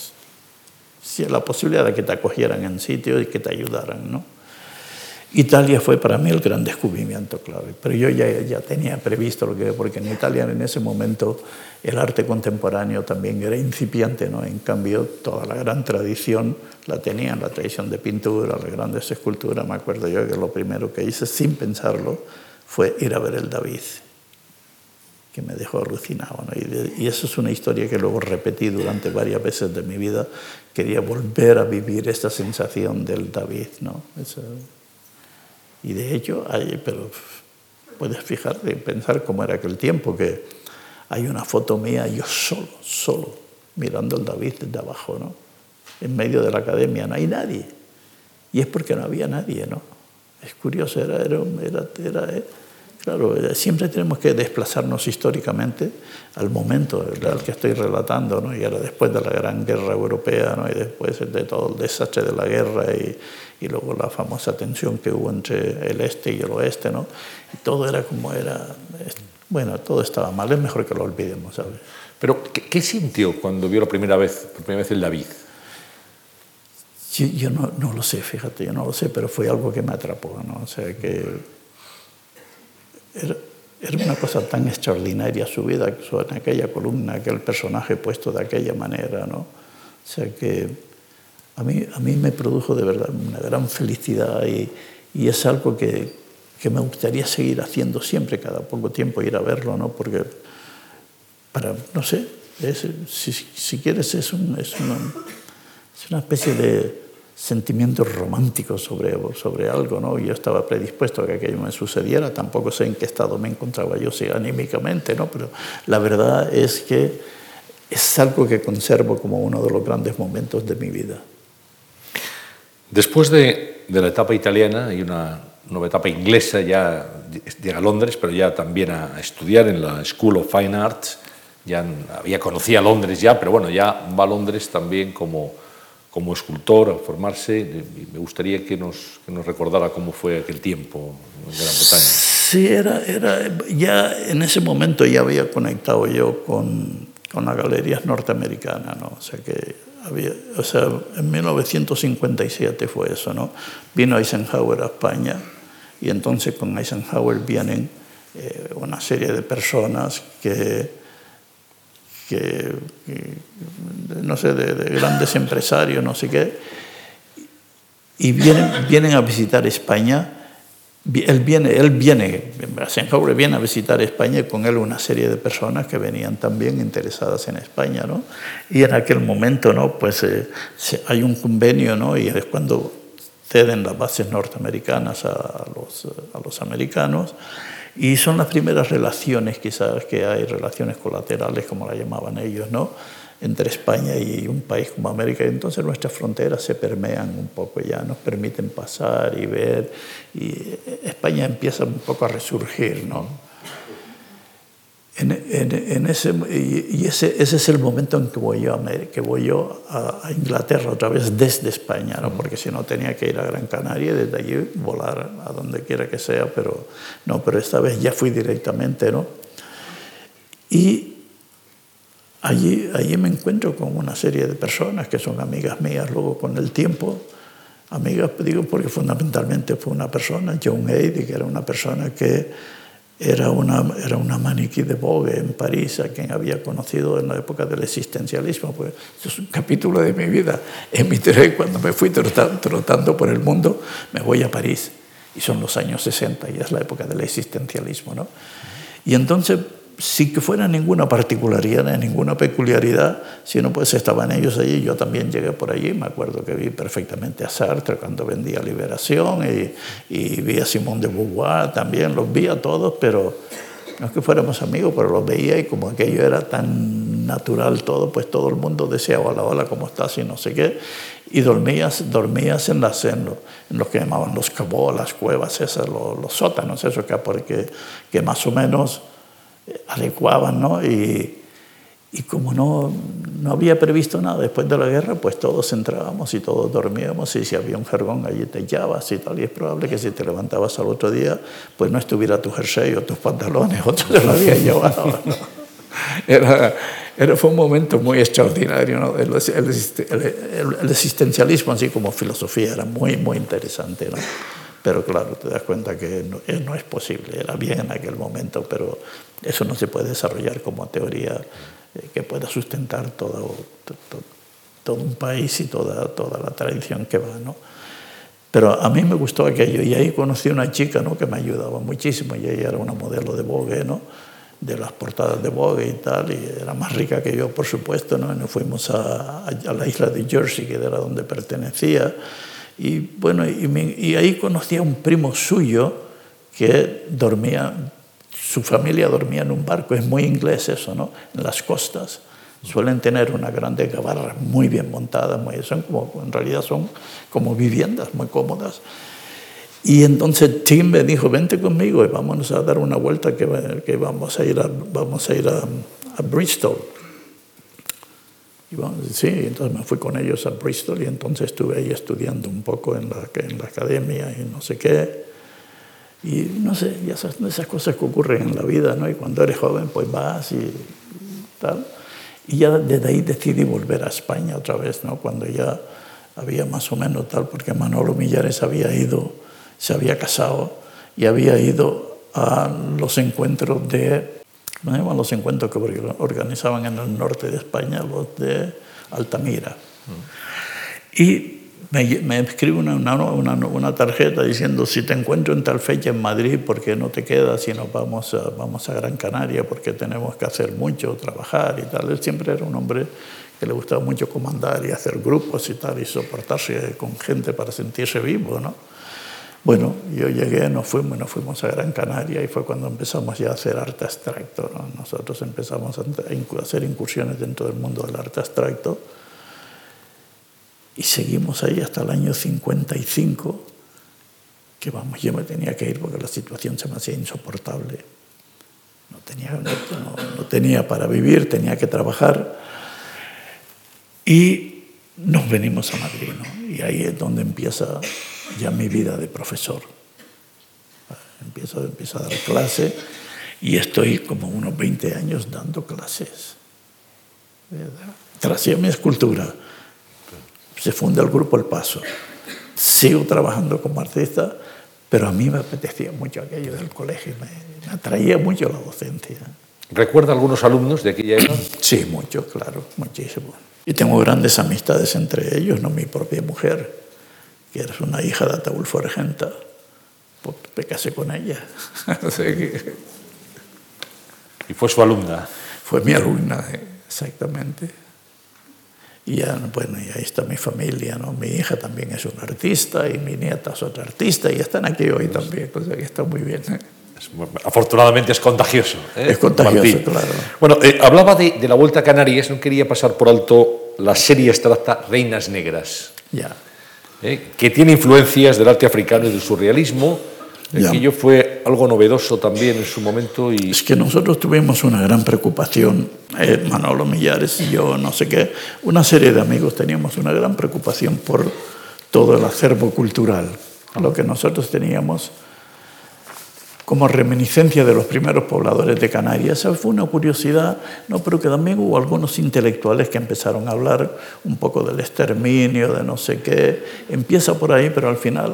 B: la posibilidad de que te acogieran en sitio y que te ayudaran, ¿no? Italia fue para mí el gran descubrimiento, claro, pero yo ya, ya tenía previsto lo que, porque en Italia en ese momento el arte contemporáneo también era incipiente, ¿no? En cambio, toda la gran tradición la tenían, la tradición de pintura, las grandes esculturas. Me acuerdo yo que lo primero que hice, sin pensarlo, fue ir a ver el David, que me dejó alucinado. ¿no? Y, de- y eso es una historia que luego repetí durante varias veces de mi vida. Quería volver a vivir esta sensación del David, ¿no? Esa- y de hecho, hay, pero puedes fijarte y pensar cómo era aquel tiempo, que hay una foto mía yo solo, solo, mirando el David desde abajo, ¿no? En medio de la academia, no hay nadie. Y es porque no había nadie, ¿no? Es curioso, era, era, era, era- eh, claro, eh, siempre tenemos que desplazarnos históricamente al momento al que estoy relatando, ¿no? Y era después de la Gran Guerra Europea, ¿no? Y después de todo el desastre de la guerra y, y luego la famosa tensión que hubo entre el este y el oeste, ¿no? Y todo era como era, bueno, todo estaba mal, es mejor que lo olvidemos, ¿sabes?
A: Pero, ¿qué, qué sintió cuando vio la primera vez, por primera vez el David?
B: Yo, yo no, no lo sé, fíjate, yo no lo sé, pero fue algo que me atrapó, ¿no? O sea, que era, era una cosa tan extraordinaria su vida, en aquella columna, aquel personaje puesto de aquella manera, ¿no? O sea, que a mí, a mí me produjo de verdad una gran felicidad y, y es algo que, que me gustaría seguir haciendo siempre, cada poco tiempo ir a verlo, ¿no? Porque para, no sé, es- si, si quieres es, un- es una, es una especie de, sentimientos románticos sobre, sobre algo, ¿no? Yo estaba predispuesto a que aquello me sucediera, tampoco sé en qué estado me encontraba yo sí, anímicamente, ¿no? Pero la verdad es que es algo que conservo como uno de los grandes momentos de mi vida.
A: Después de, de la etapa italiana y una nueva etapa inglesa, ya llega a Londres, pero ya también a estudiar en la School of Fine Arts, ya había conocido a Londres ya, pero bueno, ya va a Londres también como como escultor, a formarse. Me gustaría que nos, que nos recordara cómo fue aquel tiempo en Gran Bretaña.
B: Sí, era, era, ya en ese momento ya había conectado yo con, con las galerías norteamericanas, ¿no? O sea que había, o sea, en 1957 fue eso, ¿no? Vino Eisenhower a España y entonces con Eisenhower vienen eh, una serie de personas que que, no sé, de, grandes empresarios, no sé qué, y vienen, vienen a visitar España. Él viene, él viene, Eisenhower viene a visitar España y con él una serie de personas que venían también interesadas en España, ¿no? Y en aquel momento, ¿no? Pues eh, hay un convenio, ¿no? Y es cuando ceden las bases norteamericanas a los, a los americanos y son las primeras relaciones quizás que hay, relaciones colaterales como la llamaban ellos, ¿no? entre España y un país como América. Y entonces nuestras fronteras se permean un poco ya, nos permiten pasar y ver. Y España empieza un poco a resurgir, ¿no? En, en, ese, y ese, ese, es el momento en que voy yo, a, que voy yo a, Inglaterra otra vez desde España, ¿no? porque si no tenía que ir a Gran Canaria y desde allí volar a donde quiera que sea, pero no, pero esta vez ya fui directamente. ¿no? Y allí, allí me encuentro con una serie de personas que son amigas mías luego con el tiempo. Amigas, digo, porque fundamentalmente fue una persona, John Aidy, que era una persona que era una, era una maniquí de Vogue en París, a quien había conocido en la época del existencialismo. Pues, es un capítulo de mi vida. Emitiré cuando me fui trotando, por el mundo, me voy a París. Y son los años 60 y es la época del existencialismo. ¿no? Y entonces sin que fuera ninguna particularidad, ninguna peculiaridad, sino pues estaban ellos allí, yo también llegué por allí, me acuerdo que vi perfectamente a Sartre cuando vendía Liberación y, y vi a Simón de Beauvoir también, los vi a todos, pero no es que fuéramos amigos, pero los veía y como aquello era tan natural todo, pues todo el mundo decía, hola, hola, ¿cómo estás? y no sé qué, y dormías, dormías en, las, en, lo, que llamaban los cabos, las cuevas esas, los, los sótanos, eso que, porque, que más o menos adecuaban, ¿no? Y, y como no, no había previsto nada después de la guerra, pues todos entrábamos y todos dormíamos y si había un jergón allí te echabas y tal. Y es probable que si te levantabas al otro día, pues no estuviera tu jersey o tus pantalones, otro te lo había llevado. ¿no? Era, era, fue un momento muy extraordinario. ¿no? El, el, el, existencialismo, así como filosofía, era muy, muy interesante. ¿no? Pero claro, te das cuenta que no, no, es posible. Era bien en aquel momento, pero eso no se puede desarrollar como teoría eh, que pueda sustentar todo, todo, un país y toda, toda la tradición que va. ¿no? Pero a mí me gustó aquello y ahí conocí una chica ¿no? que me ayudaba muchísimo y ella era una modelo de Vogue, ¿no? de las portadas de Vogue y tal, y era más rica que yo, por supuesto, ¿no? y nos fuimos a, a la isla de Jersey, que era donde pertenecía, y bueno, y, ahí conocí a un primo suyo que dormía, su familia dormía en un barco, es muy inglés eso, ¿no? En las costas. Suelen tener una grande gabarra muy bien montada, muy, son como, en realidad son como viviendas muy cómodas. Y entonces Tim me dijo, vente conmigo y vámonos a dar una vuelta que, vamos a ir a, vamos a, ir a, Bristol. Sí, entonces me fui con ellos a Bristol y entonces estuve ahí estudiando un poco en la, en la academia y no sé qué. Y no sé, esas, esas cosas que ocurren en la vida, ¿no? Y cuando eres joven, pues vas y tal. Y ya desde ahí decidí volver a España otra vez, ¿no? Cuando ya había más o menos tal, porque Manolo Millares había ido, se había casado y había ido a los encuentros de los encuentros que organizaban en el norte de España, los de Altamira. Y me, escribe una, una, una, tarjeta diciendo, si te encuentro en tal fecha en Madrid, ¿por qué no te quedas y nos vamos a, vamos a Gran Canaria? Porque tenemos que hacer mucho, trabajar y tal. Él siempre era un hombre que le gustaba mucho comandar y hacer grupos y tal, y soportarse con gente para sentirse vivo, ¿no? Bueno, yo llegué, nos fuimos, nos fuimos a Gran Canaria y fue cuando empezamos ya a hacer arte abstracto. Nosotros empezamos a hacer incursiones dentro del mundo del arte abstracto y seguimos ahí hasta el año 55, que vamos, yo me tenía que ir porque la situación se me hacía insoportable. No tenía, no, tenía para vivir, tenía que trabajar. Y nos venimos a Madrid, ¿no? Y ahí es donde empieza ya mi vida de profesor. Empiezo, empiezo a dar clase y estoy como unos 20 años dando clases. Tras mi escultura, se funda el grupo El Paso. Sigo trabajando como artista, pero a mí me apetecía mucho aquello del colegio, me, atraía mucho la docencia.
A: ¿Recuerda algunos alumnos de aquella época?
B: Sí, muchos, claro, muchísimos. Y tengo grandes amistades entre ellos, no mi propia mujer que eres una hija de Ataulfo Regenta, pues me casé con ella.
A: ¿Y fue su alumna?
B: Fue mi alumna, exactamente. Y ya, bueno, y ahí está mi familia, ¿no? Mi hija también es una artista y mi nieta es otra artista y están aquí hoy también, o sea que está muy bien.
A: afortunadamente es contagioso.
B: ¿eh? Es contagioso, claro.
A: Bueno, eh, hablaba de, de, la Vuelta a Canarias, no quería pasar por alto la serie abstracta Reinas Negras.
B: Ya.
A: ¿eh? que tiene influencias del arte africano y del surrealismo. Aquello fue algo novedoso también en su momento. Y...
B: Es que nosotros tuvimos una gran preocupación, eh, Manolo Millares y yo, no sé qué, una serie de amigos teníamos una gran preocupación por todo el acervo cultural. Lo que nosotros teníamos como reminiscencia de los primeros pobladores de Canarias. Esa fue una curiosidad, no, pero que también hubo algunos intelectuales que empezaron a hablar un poco del exterminio, de no sé qué. Empieza por ahí, pero al final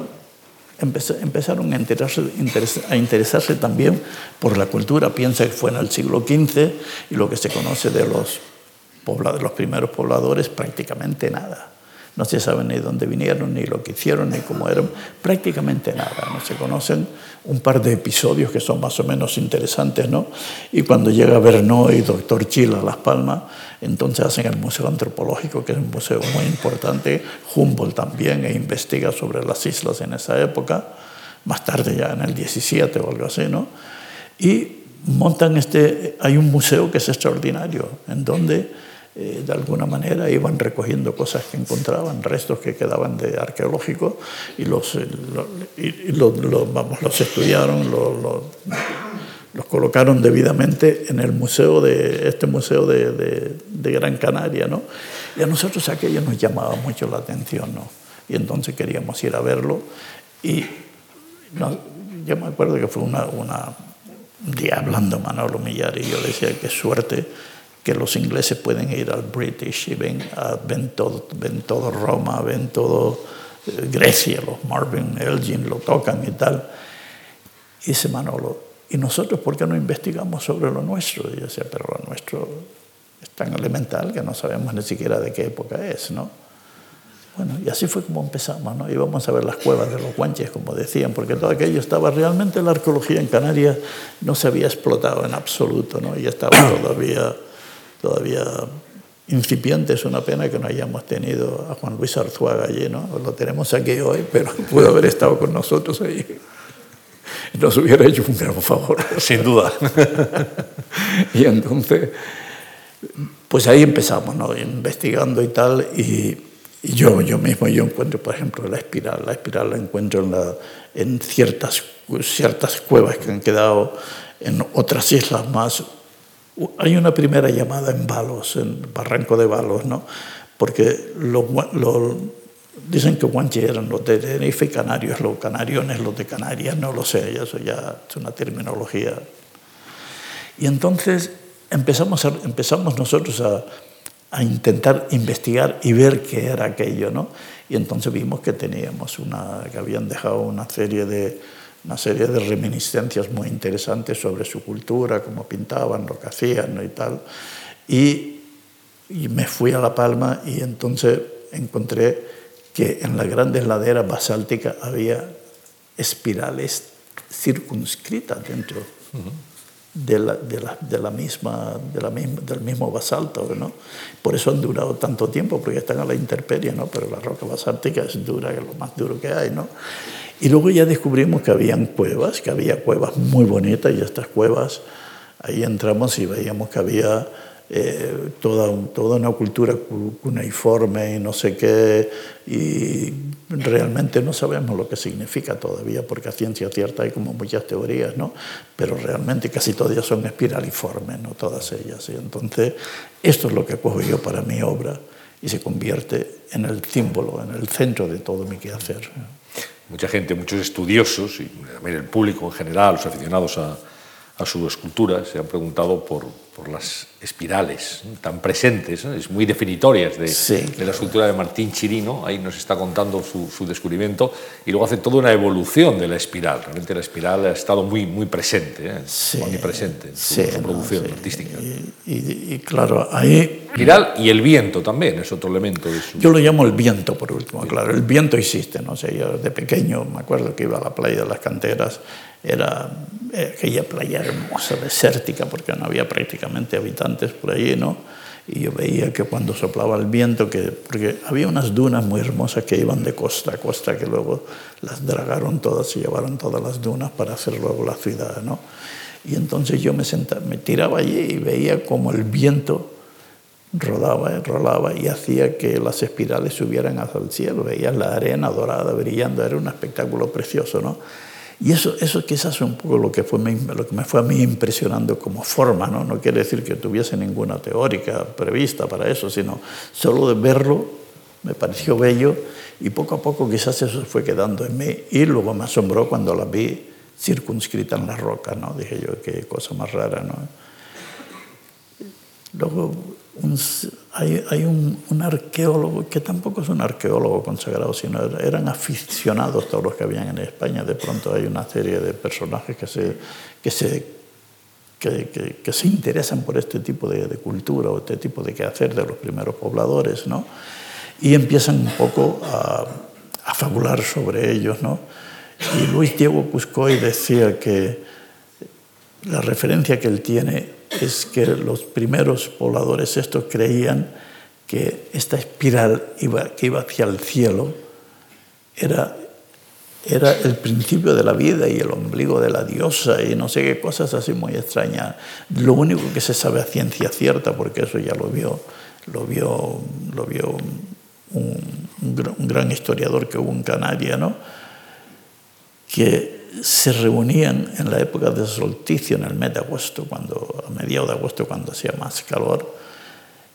B: empezaron a interesarse, a interesarse también por la cultura. Piensa que fue en el siglo XV y lo que se conoce de los, de los primeros pobladores prácticamente nada. No se sabe ni dónde vinieron, ni lo que hicieron, ni cómo eran, prácticamente nada. No se conocen un par de episodios que son más o menos interesantes, ¿no? Y cuando llega Bernot y Doctor Chila a Las Palmas, entonces hacen el Museo Antropológico, que es un museo muy importante. Humboldt también e investiga sobre las islas en esa época, más tarde ya en el 17 o algo así, ¿no? Y montan este, hay un museo que es extraordinario, en donde eh, de alguna manera iban recogiendo cosas que encontraban, restos que quedaban de arqueológicos y los, eh, y, vamos, los estudiaron, los colocaron debidamente en el museo de este museo de, de, Gran Canaria, ¿no? Y a nosotros aquello nos llamaba mucho la atención, ¿no? Y entonces queríamos ir a verlo y yo me acuerdo que fue una, una un día hablando Manolo Millar y yo decía qué suerte que los ingleses pueden ir al British y ven, ah, ven, todo, ven todo Roma, ven todo eh, Grecia, los Marvin Elgin lo tocan y tal. Y dice Manolo, ¿y nosotros por qué no investigamos sobre lo nuestro? Y yo decía, pero lo nuestro es tan elemental que no sabemos ni siquiera de qué época es, ¿no? Bueno, y así fue como empezamos, ¿no? Íbamos a ver las cuevas de los guanches, como decían, porque todo aquello estaba realmente, la arqueología en Canarias no se había explotado en absoluto, ¿no? Y estaba todavía todavía incipiente. Es una pena que no hayamos tenido a Juan Luis Arzuaga allí, ¿no? Lo tenemos aquí hoy, pero pudo haber estado con nosotros ahí. Nos hubiera hecho un gran favor.
A: Sin duda.
B: y entonces, pues ahí empezamos, ¿no? Investigando y tal, y, yo, yo mismo yo encuentro, por ejemplo, la espiral. La espiral la encuentro en, la, en ciertas, ciertas cuevas que han quedado en otras islas más hay una primera llamada en Balos, en Barranco de Balos, ¿no? porque dicen que Guanche eran los de Tenerife y Canarios, los canariones, los de Canarias, no lo sé, eso ya es una terminología. Y entonces empezamos, empezamos nosotros a, a, intentar investigar y ver qué era aquello, ¿no? Y entonces vimos que teníamos una, que habían dejado una serie de, una serie de reminiscencias muy interesantes sobre su cultura, cómo pintaban, lo que hacían y tal. Y, me fui a La Palma y entonces encontré que en las grandes laderas basálticas había espirales circunscritas dentro. de la, de la, de la misma, de la misma, del mismo basalto. ¿no? Por eso han durado tanto tiempo, porque están a la intemperie, ¿no? pero la roca basáltica es dura, es lo más duro que hay. ¿no? Y luego ya descubrimos que habían cuevas, que había cuevas muy bonitas y estas cuevas, ahí entramos y veíamos que había eh, toda, toda una cultura cuneiforme y no sé qué, y realmente no sabemos lo que significa todavía, porque a ciencia cierta hay como muchas teorías, ¿no? pero realmente casi todas son espiraliformes, ¿no? todas ellas. Y entonces, esto es lo que cojo yo para mi obra y se convierte en el símbolo, en el centro de todo mi quehacer.
A: Mucha gente, muchos estudiosos y también el público en general, los aficionados a, a su escultura, se han preguntado por, por las espirales tan presentes, es muy definitorias de, de, la escultura de Martín Chirino, ahí nos está contando su, su, descubrimiento, y luego hace toda una evolución de la espiral. Realmente la espiral ha estado muy, muy presente, ¿eh? muy presente en su, su producción artística.
B: Y, y, y, claro, ahí...
A: Espiral y el viento también es otro elemento de su...
B: Yo lo llamo el viento, por último, claro, el viento existe, ¿no? Sea, yo de pequeño me acuerdo que iba a la playa de las canteras era aquella playa hermosa, desértica, porque no había prácticamente habitantes por allí, ¿no? Y yo veía que cuando soplaba el viento, que, porque había unas dunas muy hermosas que iban de costa a costa, que luego las dragaron todas y llevaron todas las dunas para hacer luego la ciudad, ¿no? Y entonces yo me, sentaba, me tiraba allí y veía como el viento rodaba, rolaba y hacía que las espirales subieran hacia el cielo. Veía la arena dorada brillando, era un espectáculo precioso, ¿no? Y eso, eso quizás es un poco lo que, fue, lo que me fue a mí impresionando como forma, ¿no? no quiere decir que tuviese ninguna teórica prevista para eso, sino solo de verlo me pareció bello y poco a poco quizás eso fue quedando en mí y luego me asombró cuando la vi circunscrita en la roca, ¿no? dije yo, qué cosa más rara. ¿no? Luego hay, hay un, un, arqueólogo, que tampoco es un arqueólogo consagrado, sino eran aficionados todos los que habían en España. De pronto hay una serie de personajes que se, que se, que, que, que se interesan por este tipo de, de, cultura o este tipo de quehacer de los primeros pobladores, ¿no? Y empiezan un poco a, a fabular sobre ellos, ¿no? Y Luis Diego Cuscoy decía que la referencia que él tiene es que los primeros pobladores estos creían que esta espiral que iba hacia el cielo era, era el principio de la vida y el ombligo de la diosa y no sé qué cosas así muy extrañas. Lo único que se sabe a ciencia cierta, porque eso ya lo vio, lo vio, lo vio un, gran historiador que hubo en Canarias, que se reunían en la época de solsticio, en el mes de agosto, cuando, a mediados de agosto, cuando hacía más calor,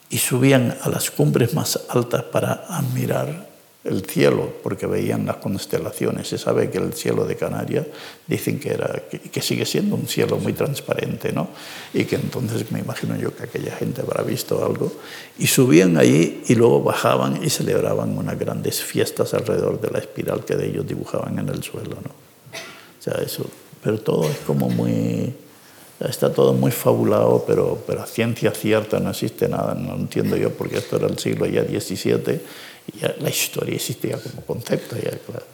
B: y subían a las cumbres más altas para admirar el cielo, porque veían las constelaciones. Se sabe que el cielo de Canarias dicen que, era, que, que, sigue siendo un cielo muy transparente, ¿no? Y que entonces me imagino yo que aquella gente habrá visto algo. Y subían allí y luego bajaban y celebraban unas grandes fiestas alrededor de la espiral que de ellos dibujaban en el suelo, ¿no? Sea, eso, pero todo es como muy, está todo muy fabulado, pero, pero a ciencia cierta no existe nada, no entiendo yo, porque esto era el siglo ya XVII y ya la historia existía como concepto. Ya, claro.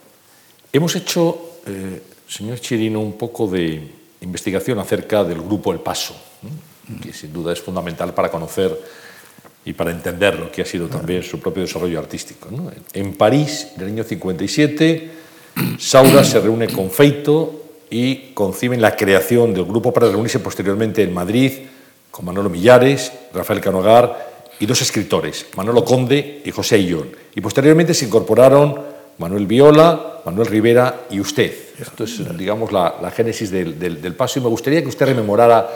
A: Hemos hecho, eh, señor Chirino, un poco de investigación acerca del grupo El Paso, que sin duda es fundamental para conocer y para entender lo que ha sido también su propio desarrollo artístico. ¿no? En París, en el año 57, Saura se reúne con Feito y conciben la creación del grupo para reunirse posteriormente en Madrid con Manolo Millares, Rafael Canogar y dos escritores, Manolo Conde y José Ayllón. Y posteriormente se incorporaron Manuel Viola, Manuel Rivera y usted. Esto es, digamos, la, la génesis del, del, del, paso y me gustaría que usted rememorara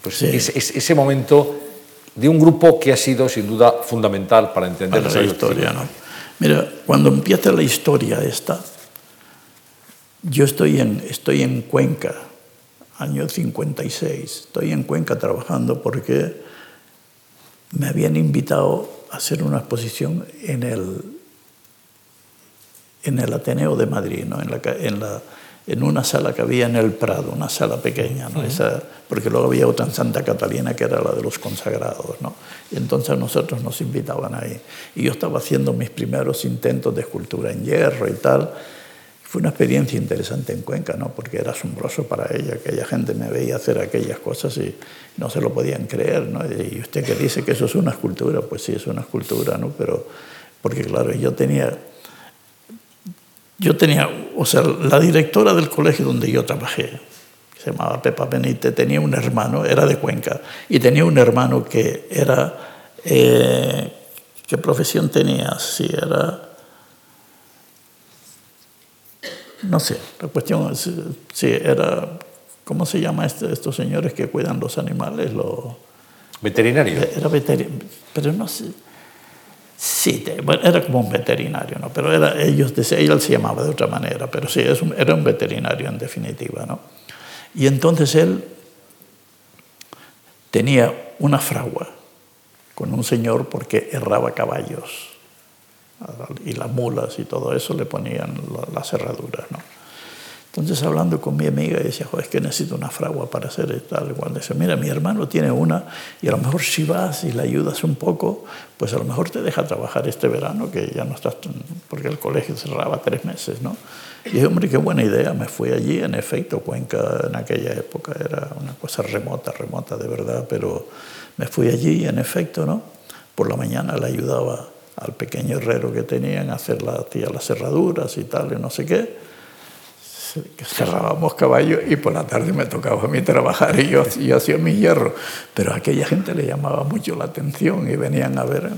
A: pues, sí. ese, ese, momento de un grupo que ha sido, sin duda, fundamental para entender
B: para la historia. ¿no? Mira, cuando empieza la historia esta, yo estoy en, estoy en Cuenca, año 56. Estoy en Cuenca trabajando porque me habían invitado a hacer una exposición en el, en el Ateneo de Madrid, ¿no? en, la, en, la, en una sala que había en el Prado, una sala pequeña, ¿no? Uh -huh. Esa, porque luego había otra en Santa Catalina que era la de los consagrados. ¿no? Y entonces nosotros nos invitaban ahí. Y yo estaba haciendo mis primeros intentos de escultura en hierro y tal fue una experiencia interesante en Cuenca, ¿no? porque era asombroso para ella, aquella gente me veía hacer aquellas cosas y no se lo podían creer. ¿no? Y usted que dice que eso es una escultura, pues sí, es una escultura, ¿no? pero porque claro, yo tenía, yo tenía, o sea, la directora del colegio donde yo trabajé, se llamaba Pepa Benítez, tenía un hermano, era de Cuenca, y tenía un hermano que era, eh, ¿qué profesión tenía? Sí, era no sé, la cuestión es, sí, era, ¿cómo se llama este, estos señores que cuidan los animales? Lo,
A: ¿Veterinario?
B: Era veterinario, pero no sé. Sí, era como un veterinario, ¿no? Pero era, ellos, él se llamaba de otra manera, pero sí, era un veterinario en definitiva, ¿no? Y entonces él tenía una fragua con un señor porque erraba caballos y las mulas y todo eso le ponían las cerraduras. ¿no? Entonces hablando con mi amiga decía, es que necesito una fragua para hacer tal igual. Dice, mira, mi hermano tiene una y a lo mejor si vas y le ayudas un poco, pues a lo mejor te deja trabajar este verano que ya no estás, porque el colegio cerraba tres meses, ¿no? Y dije, hombre, qué buena idea, me fui allí, en efecto, Cuenca en aquella época era una cosa remota, remota de verdad, pero me fui allí en efecto, ¿no? Por la mañana le ayudaba al pequeño herrero que tenían, hacer la, tía, las cerraduras y tal, y no sé qué. Cerrábamos caballos y por la tarde me tocaba a mí trabajar y yo, yo hacía mi hierro. Pero a aquella gente le llamaba mucho la atención y venían a ver,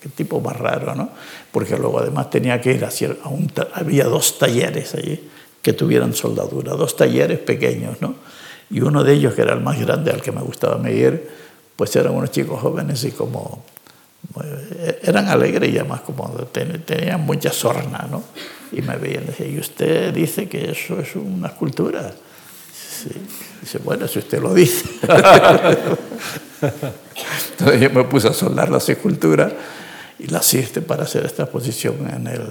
B: qué, tipo más raro, ¿no? Porque luego además tenía que ir a, a un, había dos talleres allí que tuvieran soldadura, dos talleres pequeños, ¿no? Y uno de ellos, que era el más grande, al que me gustaba medir, pues eran unos chicos jóvenes y como eran alegres y además como tenían mucha sorna, ¿no? Y me veían y decían, ¿y usted dice que eso es una escultura? Sí. Dice, bueno, si usted lo dice. Entonces yo me puse a soldar las esculturas y las hice para hacer esta exposición en el...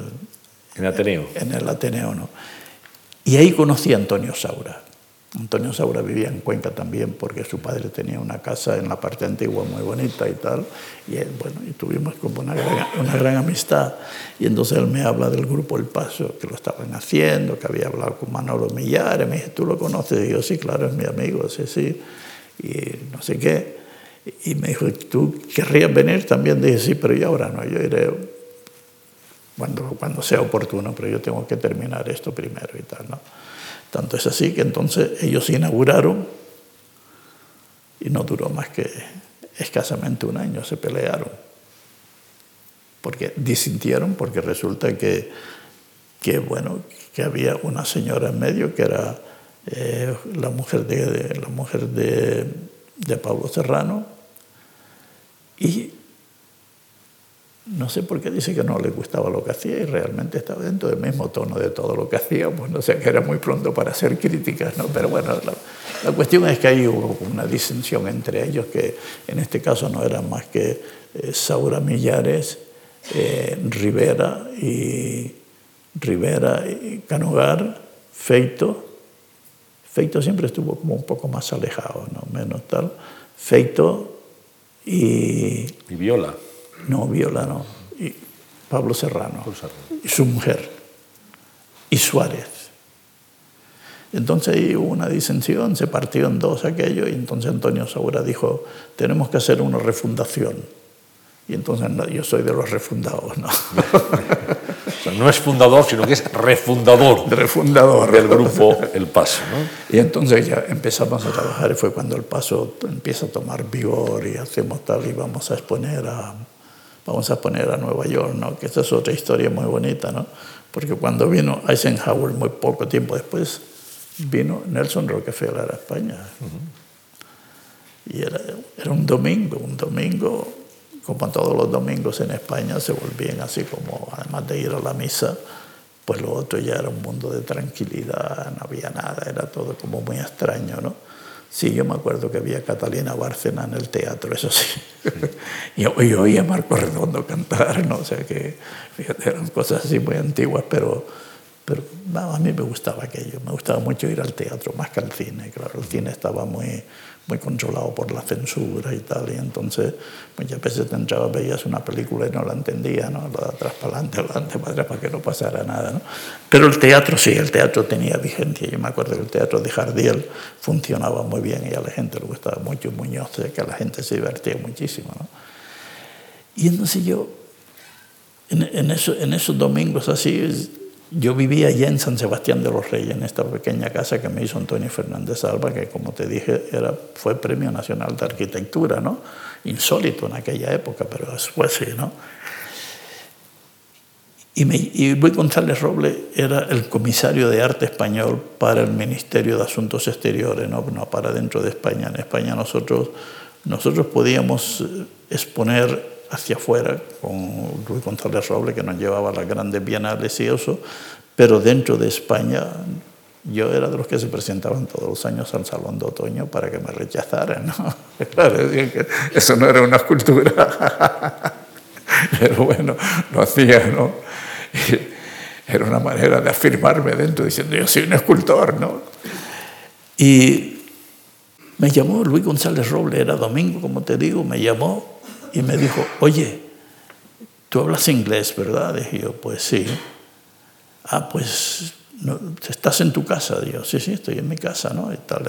A: En Ateneo.
B: En el Ateneo, ¿no? Y ahí conocí a Antonio Saura. Antonio Saura vivía en Cuenca también porque su padre tenía una casa en la parte antigua muy bonita y tal. Y bueno, y tuvimos como una gran, una gran amistad. Y entonces él me habla del grupo El Paso, que lo estaban haciendo, que había hablado con Manolo Millares. Me dice, ¿tú lo conoces? Y yo, sí, claro, es mi amigo, sí, sí. Y no sé qué. Y me dijo, ¿tú querrías venir? También dije, sí, pero yo ahora no, yo iré cuando, cuando sea oportuno, pero yo tengo que terminar esto primero y tal, ¿no? Tanto es así que entonces ellos inauguraron y no duró más que escasamente un año, se pelearon. Porque disintieron, porque resulta que, que, bueno, que había una señora en medio que era eh, la mujer, de, la mujer de, de Pablo Serrano y no sé por qué dice que no le gustaba lo que hacía y realmente estaba dentro del mismo tono de todo lo que hacía, pues no sé, que era muy pronto para hacer críticas, ¿no? Pero bueno, la, cuestión es que ahí hubo una disensión entre ellos, que en este caso no eran más que eh, Saura Millares, eh, Rivera y Rivera y Canugar, Feito. Feito siempre estuvo como un poco más alejado, ¿no? Menos tal. Feito y...
A: Y Viola.
B: No, Viola no. Y Pablo Serrano. Y su mujer. Y Suárez. Entonces ahí hubo una disensión, se partió en dos aquello, y entonces Antonio Saura dijo, tenemos que hacer una refundación. Y entonces yo soy de los refundados, ¿no?
A: no es fundador, sino que es refundador,
B: refundador
A: del grupo El Paso.
B: Y entonces ya empezamos a trabajar y fue cuando El Paso empieza a tomar vigor y hacemos tal y vamos a exponer a, vamos a poner a Nueva York, ¿no? que esta es otra historia muy bonita, ¿no? porque cuando vino Eisenhower muy poco tiempo después, vino Nelson Rockefeller a España. Y era, un domingo, un domingo, como todos los domingos en España, se volvían así como, además de ir a la misa, pues lo otro ya era un mundo de tranquilidad, no había nada, era todo como muy extraño, ¿no? Sí, yo me acuerdo que había Catalina Bárcena en el teatro, eso sí. y, y oía a Marco Redondo cantar, ¿no? O sea que, fíjate, eran cosas así muy antiguas, pero, Pero a mí me gustaba aquello, me gustaba mucho ir al teatro, más que al cine. Claro, el cine estaba muy, muy controlado por la censura y tal, y entonces muchas veces te entraba, veías una película y no la entendía, ¿no? De atrás para adelante, adelante para atrás, para que no pasara nada, ¿no? Pero el teatro sí, el teatro tenía vigencia. Yo me acuerdo que el teatro de Jardiel funcionaba muy bien y a la gente le gustaba mucho Muñoz, que la gente se divertía muchísimo, ¿no? Y entonces yo, en, en, eso, en esos domingos así, yo vivía allá en San Sebastián de los Reyes, en esta pequeña casa que me hizo Antonio Fernández Alba, que como te dije era, fue Premio Nacional de Arquitectura, ¿no? insólito en aquella época, pero después sí. ¿no? Y, me, y Luis González Roble era el comisario de arte español para el Ministerio de Asuntos Exteriores, no, no para dentro de España. En España nosotros, nosotros podíamos exponer hacia afuera con Luis González Roble, que nos llevaba a las grandes bienales y eso, pero dentro de España yo era de los que se presentaban todos los años al Salón de Otoño para que me rechazaran. ¿no? Eso no era una escultura, pero bueno, lo hacía, ¿no? era una manera de afirmarme dentro, diciendo yo soy un escultor, ¿no? Y me llamó Luis González Roble, era domingo, como te digo, me llamó y me dijo, oye, tú hablas inglés, ¿verdad? Dije yo, pues sí. Ah, pues estás en tu casa. Digo, sí, sí, estoy en mi casa, ¿no? Está,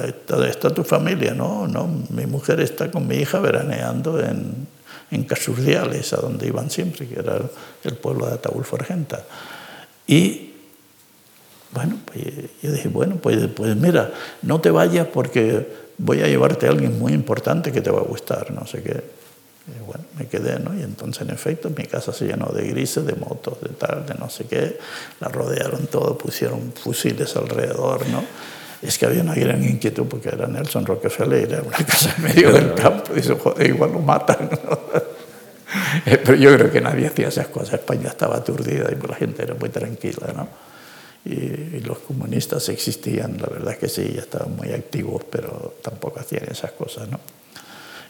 B: está, tu familia, ¿no? No, mi mujer está con mi hija veraneando en, en Casurdiales, a donde iban siempre, que era el pueblo de Ataulfo Argenta. Y bueno, pues yo dije, bueno, pues, pues mira, no te vayas porque voy a llevarte a alguien muy importante que te va a gustar, no sé qué. Y bueno, me quedé, ¿no? Y entonces, en efecto, mi casa se llenó de grises, de motos, de tal, de no sé qué. La rodearon todo, pusieron fusiles alrededor, ¿no? Es que había una gran inquietud porque era Nelson Rockefeller, era una casa en medio del campo. Y dice, joder, igual lo matan, Pero yo creo que nadie hacía esas cosas. España estaba aturdida y la gente era muy tranquila, ¿no? Y, y, los comunistas existían, la verdad que sí, estaban muy activos, pero tampoco hacían esas cosas, ¿no?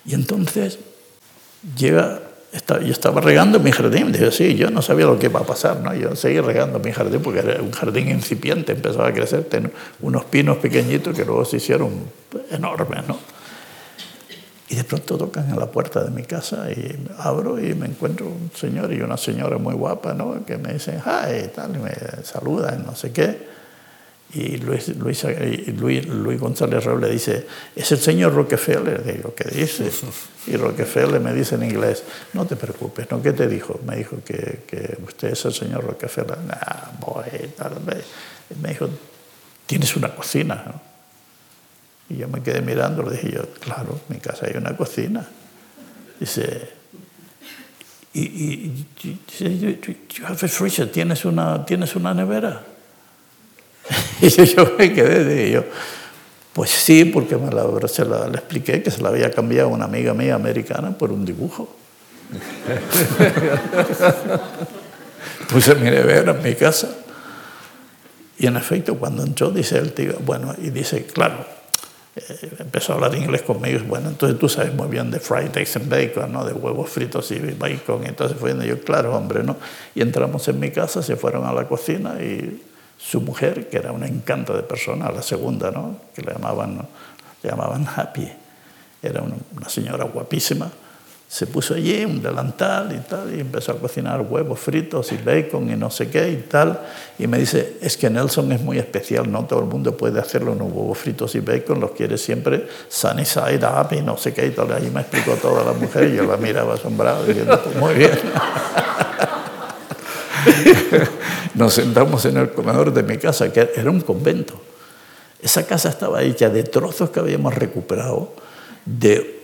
B: Y entonces llega, yo estaba regando mi jardín, dije, sí, yo no sabía lo que iba a pasar, ¿no? yo seguí regando mi jardín porque era un jardín incipiente, empezaba a crecer, tenía unos pinos pequeñitos que luego se hicieron enormes, ¿no? Y de pronto tocan en la puerta de mi casa y abro y me encuentro un señor y una señora muy guapa, ¿no? Que me dicen, hi, tal, y me saludan, no sé qué. Y Luis, Luis, Luis, Luis González Roble dice, es el señor Rockefeller. Digo, ¿qué dice? Y Rockefeller me dice en inglés, no te preocupes, ¿no? ¿Qué te dijo? Me dijo que, que usted es el señor Rockefeller. Nah, boy, tal, me dijo, tienes una cocina. ¿no? Y yo me quedé mirando, le dije yo, claro, en mi casa hay una cocina. Dice, y, y, ¿tienes una, ¿tienes una nevera? Y yo me quedé, de yo, pues sí, porque me la, se la, le expliqué que se la había cambiado una amiga mía americana por un dibujo. Puse mi nevera en mi casa. Y en efecto, cuando entró, dice el tío, bueno, y dice, claro, eh, empezó a hablar inglés conmigo, bueno, entonces tú sabes muy bien de fried eggs and bacon, ¿no? De huevos fritos y bacon. Y entonces fue yo, claro, hombre, ¿no? Y entramos en mi casa, se fueron a la cocina y su mujer, que era un encanto de persona, la segunda, ¿no? que le llamaban, llamaban Happy, era una, señora guapísima, se puso allí un delantal y tal, y empezó a cocinar huevos fritos y bacon y no sé qué y tal. Y me dice, es que Nelson es muy especial, no todo el mundo puede hacerlo unos huevos fritos y bacon, los quiere siempre sunny side up y no sé qué y tal. Y me explicó toda la mujer y yo la miraba asombrado diciendo, pues muy bien. Nos sentamos en el comedor de mi casa, que era un convento. Esa casa estaba hecha de trozos que habíamos recuperado de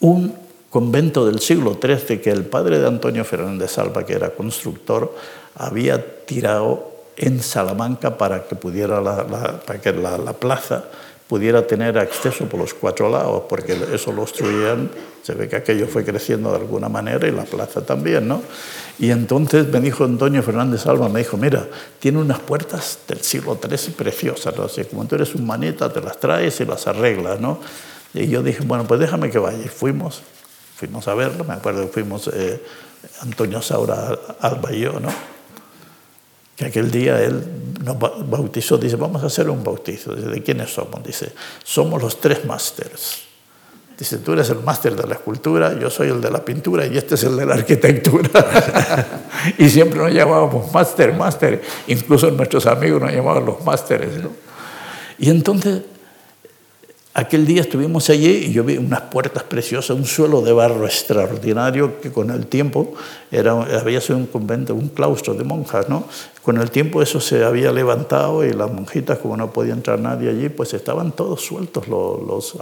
B: un convento del siglo XIII que el padre de Antonio Fernández Alba, que era constructor, había tirado en Salamanca para que pudiera para que la, la plaza pudiera tener acceso por los cuatro lados, porque eso lo obstruían, se ve que aquello fue creciendo de alguna manera y la plaza también, ¿no? Y entonces me dijo Antonio Fernández Alba, me dijo, mira, tiene unas puertas del siglo XIII preciosas, ¿no? Así, como tú eres un manita, te las traes y las arreglas, ¿no? Y yo dije, bueno, pues déjame que vaya. Y fuimos, fuimos a verlo, me acuerdo que fuimos eh, Antonio Saura Alba y yo, ¿no? Que aquel día él nos bautizó, dice, vamos a hacer un bautizo. Dice, ¿de quiénes somos? Dice, somos los tres másters. Dice, tú eres el máster de la escultura, yo soy el de la pintura y este es el de la arquitectura. y siempre nos llamábamos máster, máster. Incluso nuestros amigos nos llamaban los másteres. Y entonces Aquel día estuvimos allí y yo vi unas puertas preciosas, un suelo de barro extraordinario que con el tiempo era, había sido un convento, un claustro de monjas, ¿no? Con el tiempo eso se había levantado y las monjitas, como no podía entrar nadie allí, pues estaban todos sueltos, los,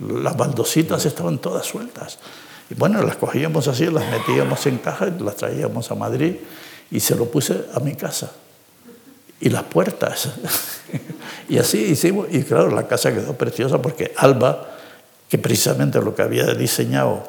B: las baldositas estaban todas sueltas. Y bueno, las cogíamos así, las metíamos en caja las traíamos a Madrid y se lo puse a mi casa y las puertas. y así hicimos, y claro, la casa quedó preciosa porque Alba, que precisamente lo que había diseñado,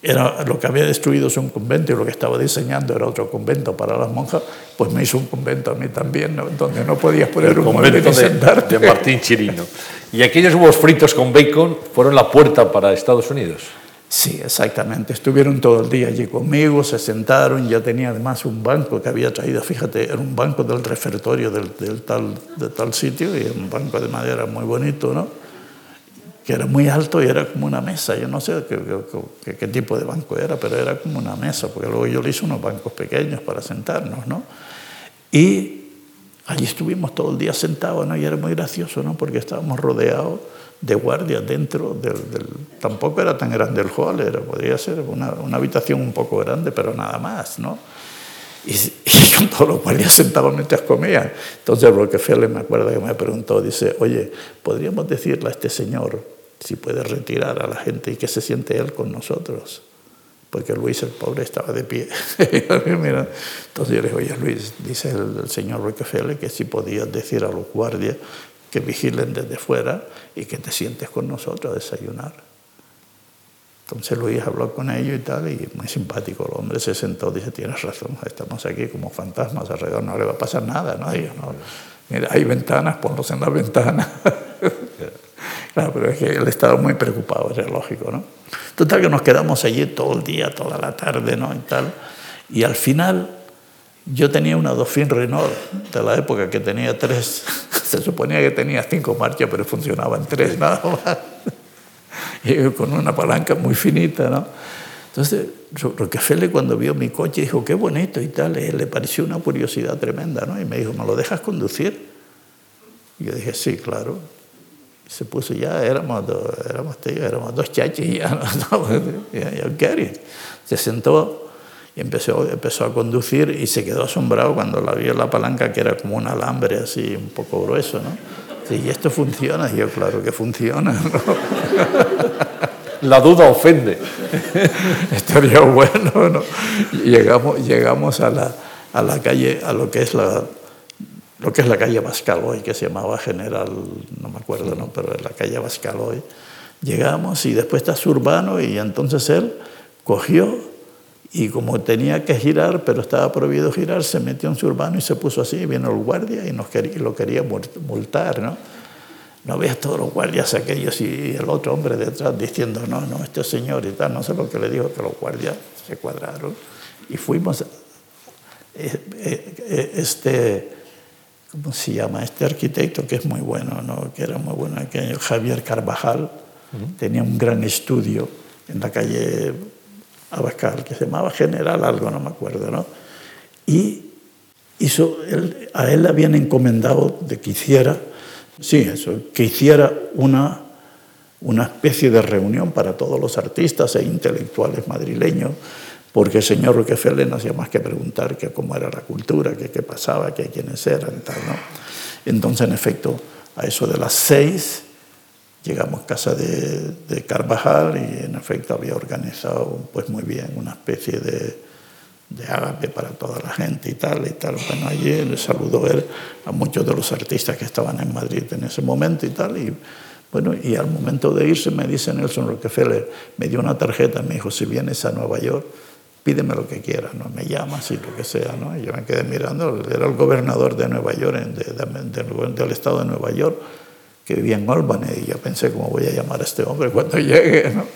B: era lo que había destruido es un convento y lo que estaba diseñando era otro convento para las monjas, pues me hizo un convento a mí también, donde no podías poner
A: El
B: un
A: convento de, de Martín Chirino. Y aquellos huevos fritos con bacon fueron la puerta para Estados Unidos.
B: Sí, exactamente. Estuvieron todo el día allí conmigo, se sentaron, ya tenía además un banco que había traído, fíjate, era un banco del refertorio del, tal, de tal sitio, y un banco de madera muy bonito, ¿no? Que era muy alto y era como una mesa, yo no sé qué, qué, tipo de banco era, pero era como una mesa, porque luego yo le hice unos bancos pequeños para sentarnos, ¿no? Y allí estuvimos todo el día sentados, ¿no? Y era muy gracioso, ¿no? Porque estábamos rodeados de guardia dentro del, Tampoco era tan grande el hall, era, podría ser una, una, habitación un poco grande, pero nada más, ¿no? Y, y con todos los guardias sentados mientras comían. Entonces Rockefeller me acuerdo que me preguntó, dice, oye, ¿podríamos decirle a este señor si puede retirar a la gente y que se siente él con nosotros? Porque Luis el pobre estaba de pie. Entonces yo le dije, oye Luis, dice el, el señor Rockefeller que si podías decir a los guardias que vigilen desde fuera y que te sientes con nosotros a desayunar. Entonces Luis habló con ellos y tal, y muy simpático. El hombre se sentó, dice, tienes razón, estamos aquí como fantasmas alrededor, no le va a pasar nada a nadie. ¿no? Mira, hay ventanas, ponlos en las ventanas. claro, pero es que él estaba muy preocupado, era lógico, ¿no? Total que nos quedamos allí todo el día, toda la tarde, ¿no? Y tal. Y al final yo tenía una Dauphine Renault de la época que tenía tres, se suponía que tenía cinco marchas, pero funcionaban tres nada más. Y con una palanca muy finita, ¿no? Entonces, Rockefeller cuando vio mi coche dijo, qué bonito y tal, le pareció una curiosidad tremenda, ¿no? Y me dijo, ¿me lo dejas conducir? Y yo dije, sí, claro. Y se puso ya, éramos, dos, éramos, éramos dos chachis, ya, ¿no? ya, ya, Se sentó y empezó, empezó a conducir y se quedó asombrado cuando la vio la palanca, que era como un alambre así, un poco grueso, ¿no? y esto funciona. Y yo, claro que funciona, ¿no?
A: La duda ofende.
B: Estaría bueno, ¿no? Llegamos, llegamos a, la, a la calle, a lo que es la, lo que es la calle Bascaloy, que se llamaba General, no me acuerdo, ¿no? pero la calle Bascaloy. Llegamos y después está Urbano y entonces él cogió y como tenía que girar, pero estaba prohibido girar, se metió en su urbano y se puso así. Vino el guardia y, nos quería, lo quería multar, ¿no? No veas todos los guardias aquellos y el otro hombre detrás diciendo, no, no, este señor y tal. No sé lo que le dijo, que los guardias se cuadraron. Y fuimos, eh, eh, este, ¿cómo se llama? Este arquitecto que es muy bueno, ¿no? Que era muy bueno, Javier Carvajal, tenía un gran estudio en la calle Abascal, que se llamaba General algo, no me acuerdo, ¿no? Y hizo, a él le habían encomendado de que hiciera, sí, eso, que hiciera una, una especie de reunión para todos los artistas e intelectuales madrileños, porque el señor Rockefeller no hacía más que preguntar que cómo era la cultura, que qué pasaba, que quiénes eran, tal, ¿no? Entonces, en efecto, a eso de las seis Llegamos a casa de, de, Carvajal y en efecto había organizado pues muy bien una especie de, de ágape para toda la gente y tal y tal. Bueno, allí le saludó él a muchos de los artistas que estaban en Madrid en ese momento y tal. Y bueno, y al momento de irse me dice Nelson Rockefeller, me dio una tarjeta, me dijo, si vienes a Nueva York, pídeme lo que quieras, ¿no? me llamas y lo que sea. ¿no? Y yo me quedé mirando, era el gobernador de Nueva York, del estado de Nueva York que vivía en Albany y yo pensé cómo voy a llamar a este hombre cuando llegue, ¿no?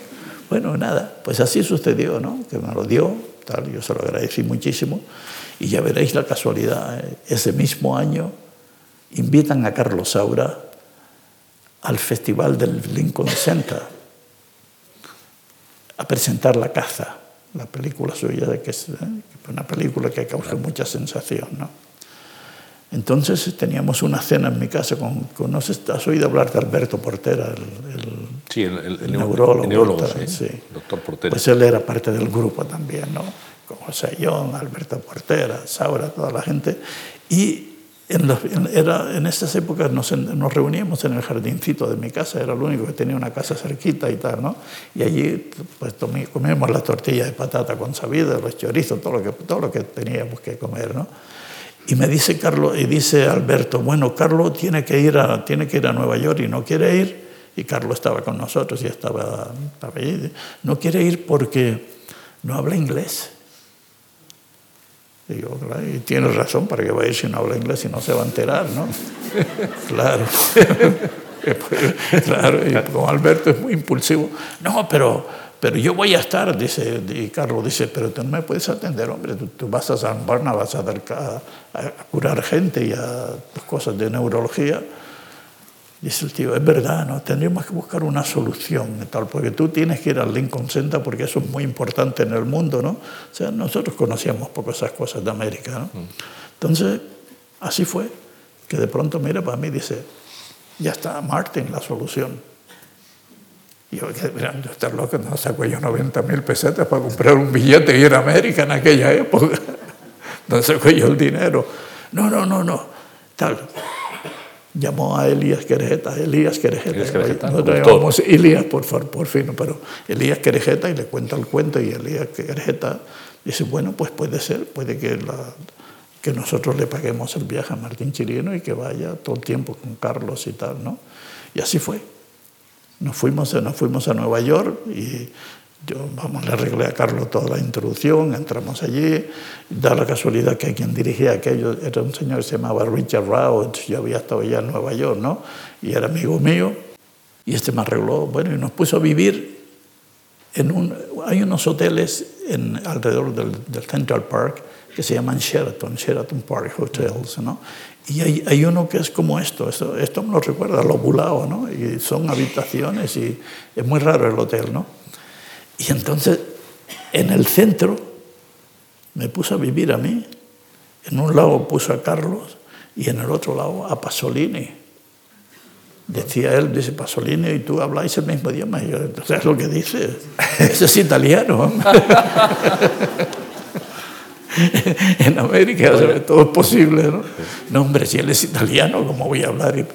B: Bueno, nada, pues así sucedió, ¿no? Que me lo dio, tal, yo se lo agradecí muchísimo y ya veréis la casualidad, ¿eh? ese mismo año invitan a Carlos Saura al festival del Lincoln Center a presentar La caza, la película suya, que es ¿eh? una película que causó mucha sensación. ¿no? Entonces teníamos una cena en mi casa con, con no sé, ¿has oído hablar de Alberto Portera, el, el,
A: sí, el, el,
B: el neurólogo?
A: neurólogo sí, sí. Doctor Portera.
B: Pues él era parte del grupo también, ¿no? Con José John, Alberto Portera, Saura, toda la gente. Y en, los, en, era, en estas épocas nos, nos, reuníamos en el jardincito de mi casa, era el único que tenía una casa cerquita y tal, ¿no? Y allí pues comíamos la tortilla de patata con sabida, los chorizos, todo lo que, todo lo que teníamos que comer, ¿no? Y me dice Carlos, y dice Alberto, bueno, Carlos tiene que ir a, tiene que ir a Nueva York y no quiere ir, y Carlos estaba con nosotros y estaba, estaba allí, no quiere ir porque no habla inglés. Y, yo, y tienes razón, ¿para qué va a ir si no habla inglés y no se va a enterar, no? claro. claro, y como Alberto es muy impulsivo, no, pero, pero yo voy a estar, dice, y Carlos dice, pero tú no me puedes atender, hombre, tú, tú vas a San Barna, vas a, dar, a, a, curar gente y a cosas de neurología. Dice el tío, es verdad, ¿no? tendríamos que buscar una solución, tal, porque tú tienes que ir al Lincoln Center porque eso es muy importante en el mundo, ¿no? O sea, nosotros conocíamos poco esas cosas de América, ¿no? Entonces, así fue, que de pronto mira para mí y dice, ya está Martin la solución. Y yo, mira, yo estoy loco, no saco yo 90 mil pesetas para comprar un billete y ir a América en aquella época. No saco yo el dinero. No, no, no, no. Tal llamó a Elías Querejeta, Elías Querejeta,
A: Elías Querejeta
B: nosotros llamamos Elías por, por fin, pero Elías Querejeta y le cuenta el cuento y Elías Querejeta dice, bueno, pues puede ser, puede que, la, que nosotros le paguemos el viaje a Martín Chirino y que vaya todo el tiempo con Carlos y tal, ¿no? Y así fue. Nos fuimos, nos fuimos a Nueva York y yo, vamos, le arreglé a Carlos toda la introducción, entramos allí, da la casualidad que quien dirigía aquello era un señor que se llamaba Richard Rauch, yo había estado ya en Nueva York, ¿no? Y era amigo mío, y este me arregló, bueno, y nos puso a vivir en un... Hay unos hoteles en, alrededor del, del Central Park que se llaman Sheraton, Sheraton Park Hotels, ¿no? Y hay, hay, uno que es como esto, esto, esto me lo recuerda, lo bulao, ¿no? Y son habitaciones y es muy raro el hotel, ¿no? Y entonces, en el centro, me puso a vivir a mí. En un lado puso a Carlos y en el otro lado a Pasolini. Decía él, dice Pasolini, y tú habláis el mismo idioma. Y yo, ¿sabes lo que dices? Ese es italiano. en América todo es posible, ¿no? No, hombre, si él es italiano, ¿cómo voy a hablar?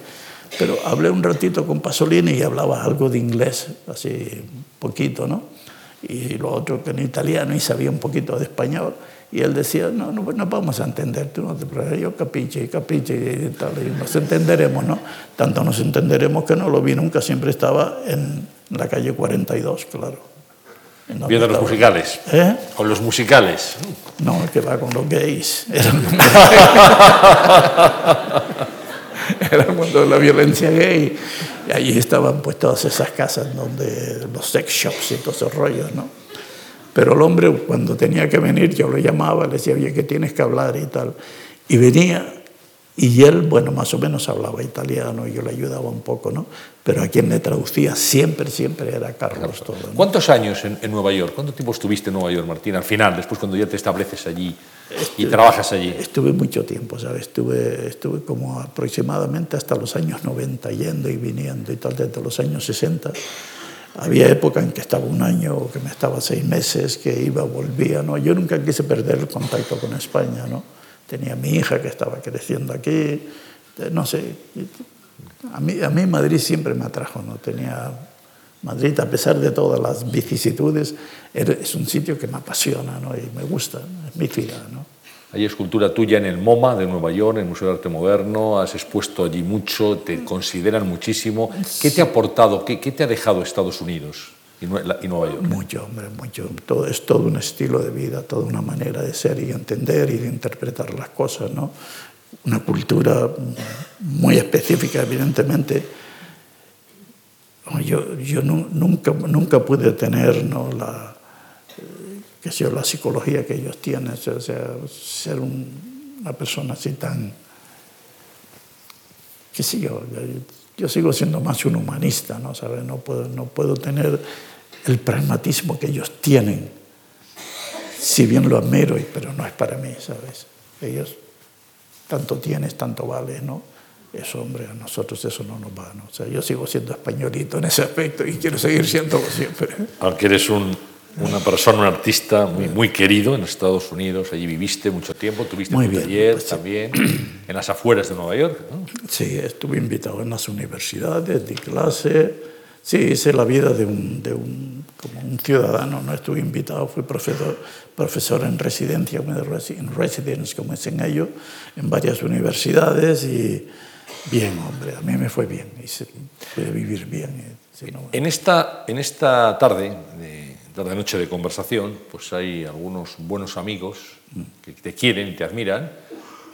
B: Pero hablé un ratito con Pasolini y hablaba algo de inglés, así poquito, ¿no? y lo otro que en italiano y sabía un poquito de español. Y él decía, no, no, no vamos a entender, tú no te preocupes, yo capiche, capiche y tal, y nos entenderemos, ¿no? Tanto nos entenderemos que no lo vi nunca, siempre estaba en la calle 42, claro.
A: Viendo los musicales.
B: ¿Eh?
A: Con los musicales.
B: No, que va con los gays. Era, era el mundo de la violencia gay. Y allí estaban pues todas esas casas donde los sex shops y todos esos rollos, ¿no? Pero el hombre cuando tenía que venir yo lo llamaba, le decía, oye, que tienes que hablar y tal. Y venía y él, bueno, más o menos hablaba italiano y yo le ayudaba un poco, ¿no? Pero a quien le traducía siempre, siempre era Carlos todo. ¿no?
A: ¿Cuántos años en, en, Nueva York? ¿Cuánto tiempo estuviste en Nueva York, Martín? Al final, después cuando ya te estableces allí y trabajas allí.
B: Estuve mucho tiempo, ¿sabes? Estuve, estuve como aproximadamente hasta los años 90 yendo y viniendo y tal, desde los años 60. Había época en que estaba un año, que me estaba seis meses, que iba, volvía, ¿no? Yo nunca quise perder el contacto con España, ¿no? Tenía mi hija que estaba creciendo aquí, no sé. A mí, a mí Madrid siempre me atrajo, ¿no? Tenía Madrid, a pesar de todas las vicisitudes, es un sitio que me apasiona ¿no? y me gusta, es mi ciudad. ¿no?
A: Hay escultura tuya en el MoMA de Nueva York, en el Museo de Arte Moderno, has expuesto allí mucho, te consideran muchísimo. ¿Qué te ha aportado, qué, qué te ha dejado Estados Unidos y Nueva York?
B: Mucho, hombre, mucho. Todo, es todo un estilo de vida, toda una manera de ser y entender y de interpretar las cosas. ¿no? Una cultura muy específica, evidentemente yo, yo nunca, nunca pude tener ¿no? la, que sea, la psicología que ellos tienen, o sea, ser un, una persona así tan, qué sé yo, yo sigo siendo más un humanista, ¿no? ¿Sabes? No, puedo, no puedo tener el pragmatismo que ellos tienen, si bien lo admiro, pero no es para mí, ¿sabes? Ellos, tanto tienes, tanto vales, ¿no? Eso, hombre, a nosotros eso no nos va, ¿no? O sea, yo sigo siendo españolito en ese aspecto y quiero seguir siendo siempre.
A: Aunque eres un, una persona, un artista muy, muy querido en Estados Unidos, allí viviste mucho tiempo, tuviste un taller pues también en las afueras de Nueva York. ¿no?
B: Sí, estuve invitado en las universidades, di clase, sí, hice la vida de un, de un, como un ciudadano, no estuve invitado, fui profesor, profesor en residencia, en residence, como dicen ellos, en varias universidades y bien, hombre, a mí me fue bien, y pude vivir bien.
A: Sí, no, en, esta, en esta tarde de noche de conversación, pues hay algunos buenos amigos que te quieren y te admiran.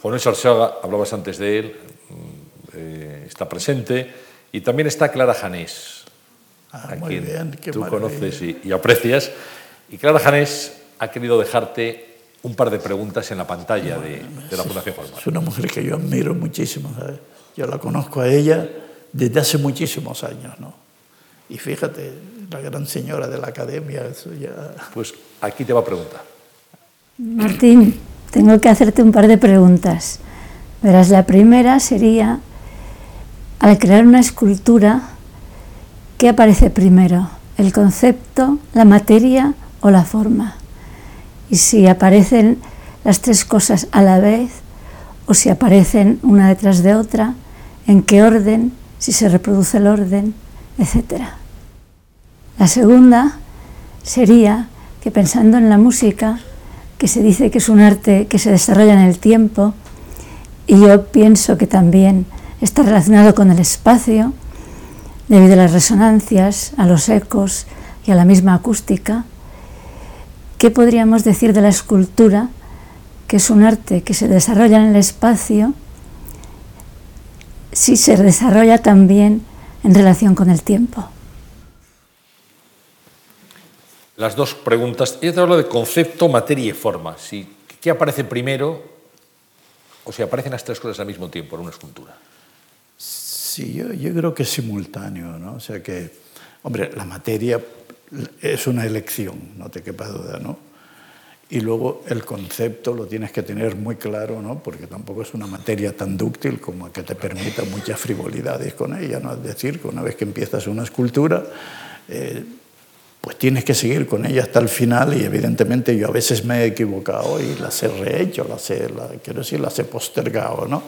A: Juan Luis Arceaga, hablabas antes de él, mm, eh, está presente, y también está Clara Janés,
B: ah, a quien
A: tú conoces y, aprecias. Y Clara Janés ha querido dejarte un par de preguntas en la pantalla de, de, la Fundación Formal.
B: Es una mujer que yo admiro muchísimo. Yo la conozco a ella desde hace muchísimos años. ¿no? Y fíjate, la gran señora de la academia. Eso ya...
A: Pues aquí te va a preguntar.
C: Martín, tengo que hacerte un par de preguntas. Verás, la primera sería, al crear una escultura, ¿qué aparece primero? ¿El concepto, la materia o la forma? Y si aparecen las tres cosas a la vez, o si aparecen una detrás de otra, en qué orden, si se reproduce el orden, etcétera. La segunda sería que pensando en la música, que se dice que es un arte que se desarrolla en el tiempo, y yo pienso que también está relacionado con el espacio, debido a las resonancias, a los ecos y a la misma acústica, ¿qué podríamos decir de la escultura, que es un arte que se desarrolla en el espacio, si se desarrolla también en relación con el tiempo?
A: Las dos preguntas. Ella te habla de concepto, materia y forma. Si, ¿Qué aparece primero o si aparecen las tres cosas al mismo tiempo en una escultura?
B: Sí, yo, creo que es simultáneo, ¿no? O sea que, hombre, la materia es una elección, no te quepa duda, ¿no? Y luego el concepto lo tienes que tener muy claro, ¿no? porque tampoco es una materia tan dúctil como que te permita muchas frivolidades con ella. ¿no? Es decir, que una vez que empiezas una escultura, eh, pues tienes que seguir con ella hasta el final y evidentemente yo a veces me he equivocado y las he rehecho, las he, quiero decir, las he postergado, ¿no?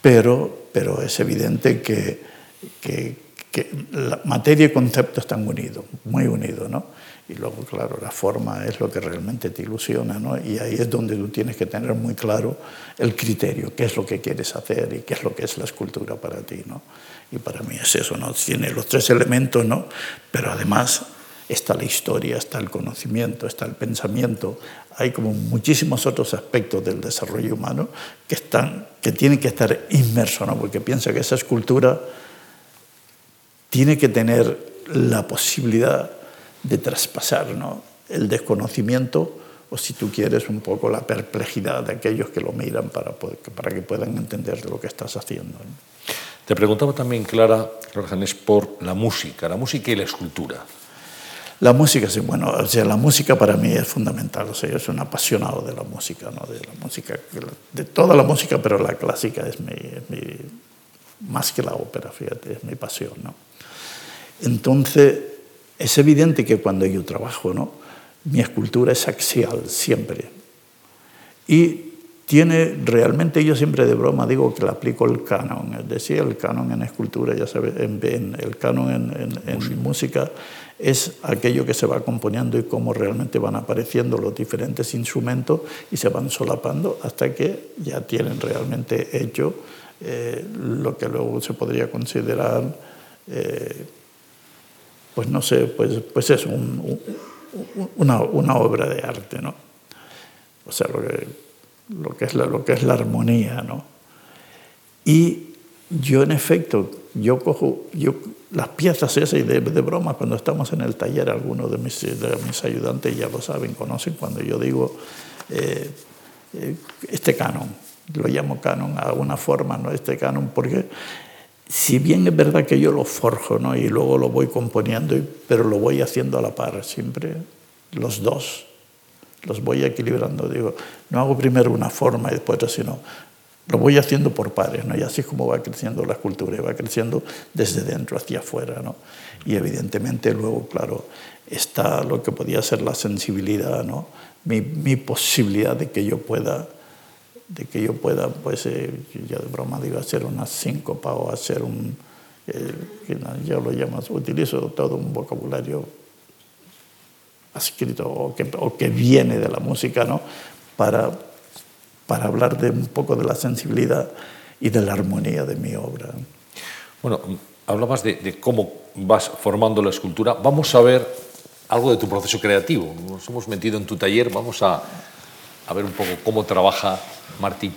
B: Pero, pero es evidente que, que, materia y concepto están unidos, muy unidos, ¿no? Y luego, claro, la forma es lo que realmente te ilusiona, ¿no? Y ahí es donde tú tienes que tener muy claro el criterio, qué es lo que quieres hacer y qué es lo que es la escultura para ti, ¿no? Y para mí es eso, ¿no? Tiene los tres elementos, ¿no? Pero además está la historia, está el conocimiento, está el pensamiento. Hay como muchísimos otros aspectos del desarrollo humano que, tienen que estar inmersos, ¿no? porque pienso que esa escultura tiene que tener la posibilidad de traspasar ¿no? el desconocimiento o si tú quieres un poco la perplejidad de aquellos que lo miran para, para que puedan entender lo que estás haciendo.
A: Te preguntaba también, Clara, por la música, la música y la escultura.
B: La música, sí, bueno, o sea, la música para mí es fundamental, o sea, yo soy un apasionado de la música, ¿no? de la música, de toda la música, pero la clásica es mi, más que la ópera, fíjate, es mi pasión, ¿no? Entonces, es evidente que cuando yo trabajo, ¿no? Mi escultura es axial, siempre. Y tiene, realmente yo siempre de broma digo que le aplico el canon, es decir, el canon en escultura, ya sabes, en, el canon en, en música es aquello que se va componiendo y cómo realmente van apareciendo los diferentes instrumentos y se van solapando hasta que ya tienen realmente hecho eh, lo que luego se podría considerar, eh, pues no sé, pues, pues es una, obra de arte, ¿no? O sea, lo que, lo que, es, la, lo que es la armonía, ¿no? Y yo en efecto, yo cojo, yo las piezas esas y de, broma cuando estamos en el taller, algunos de mis, de mis ayudantes ya lo saben, conocen cuando yo digo eh, eh, este canon, lo llamo canon a una forma, ¿no? Este canon, porque si bien es verdad que yo lo forjo ¿no? y luego lo voy componiendo, pero lo voy haciendo a la par, siempre los dos, los voy equilibrando. Digo, no hago primero una forma y después otra, sino lo voy haciendo por pares, ¿no? y así es como va creciendo la escultura, y va creciendo desde dentro hacia afuera. ¿no? Y evidentemente luego, claro, está lo que podía ser la sensibilidad, ¿no? mi, mi posibilidad de que yo pueda de que yo pueda, pues, eh, ya de broma digo, hacer una síncopa o hacer un, eh, ya lo llamas, utilizo todo un vocabulario escrito o que, o que viene de la música, ¿no? Para, para hablar de un poco de la sensibilidad y de la armonía de mi obra.
A: Bueno, hablabas de, de cómo vas formando la escultura. Vamos a ver algo de tu proceso creativo. Nos hemos metido en tu taller, vamos a, a ver un poco cómo trabaja Martín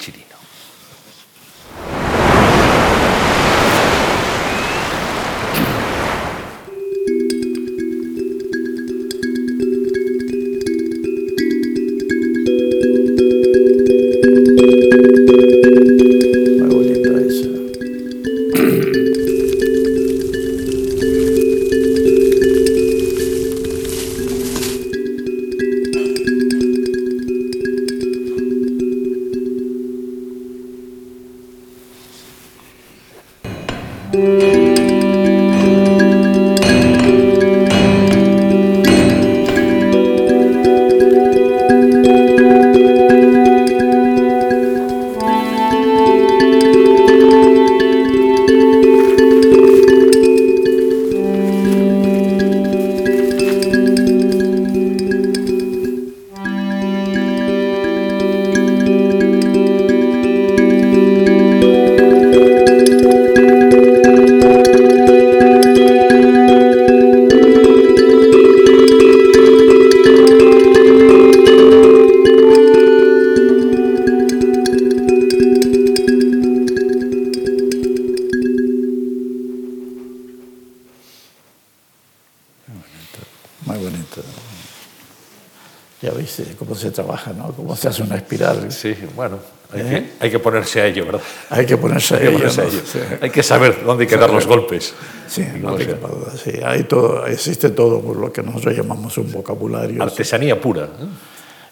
A: Chirino.
B: se hace una espiral.
A: Sí, bueno, hay, ¿Eh? que, hay que, ponerse a ello, ¿verdad?
B: Hay que ponerse a,
A: hay
B: ello,
A: que, ponerse ¿no? a ello. Hay que saber dónde hay que dar los golpes.
B: Sí, no te quepa duda. Sí, hay todo, existe todo por lo que nosotros llamamos un vocabulario.
A: Artesanía pura. ¿eh?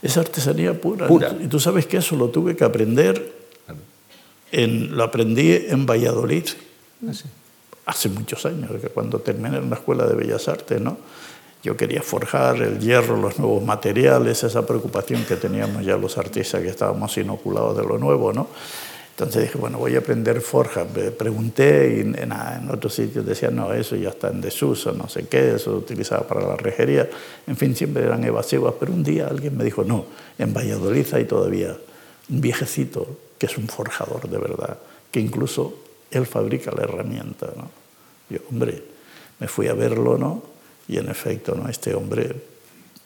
B: Es artesanía pura.
A: Pura.
B: Y tú sabes que eso lo tuve que aprender, en, lo aprendí en Valladolid.
A: Ah, sí.
B: Hace muchos años, cuando terminé en la Escuela de Bellas Artes, ¿no? Yo quería forjar el hierro, los nuevos materiales, esa preocupación que teníamos ya los artistas que estábamos inoculados de lo nuevo, ¿no? Entonces dije, bueno, voy a aprender forja. Pregunté y en, en otros sitios decían, no, eso ya está en desuso, no sé qué, eso utilizaba para la rejería. En fin, siempre eran evasivas, pero un día alguien me dijo, no, en Valladolid hay todavía un viejecito que es un forjador de verdad, que incluso él fabrica la herramienta, ¿no? Yo, hombre, me fui a verlo, ¿no? Y en efecto, ¿no? este hombre,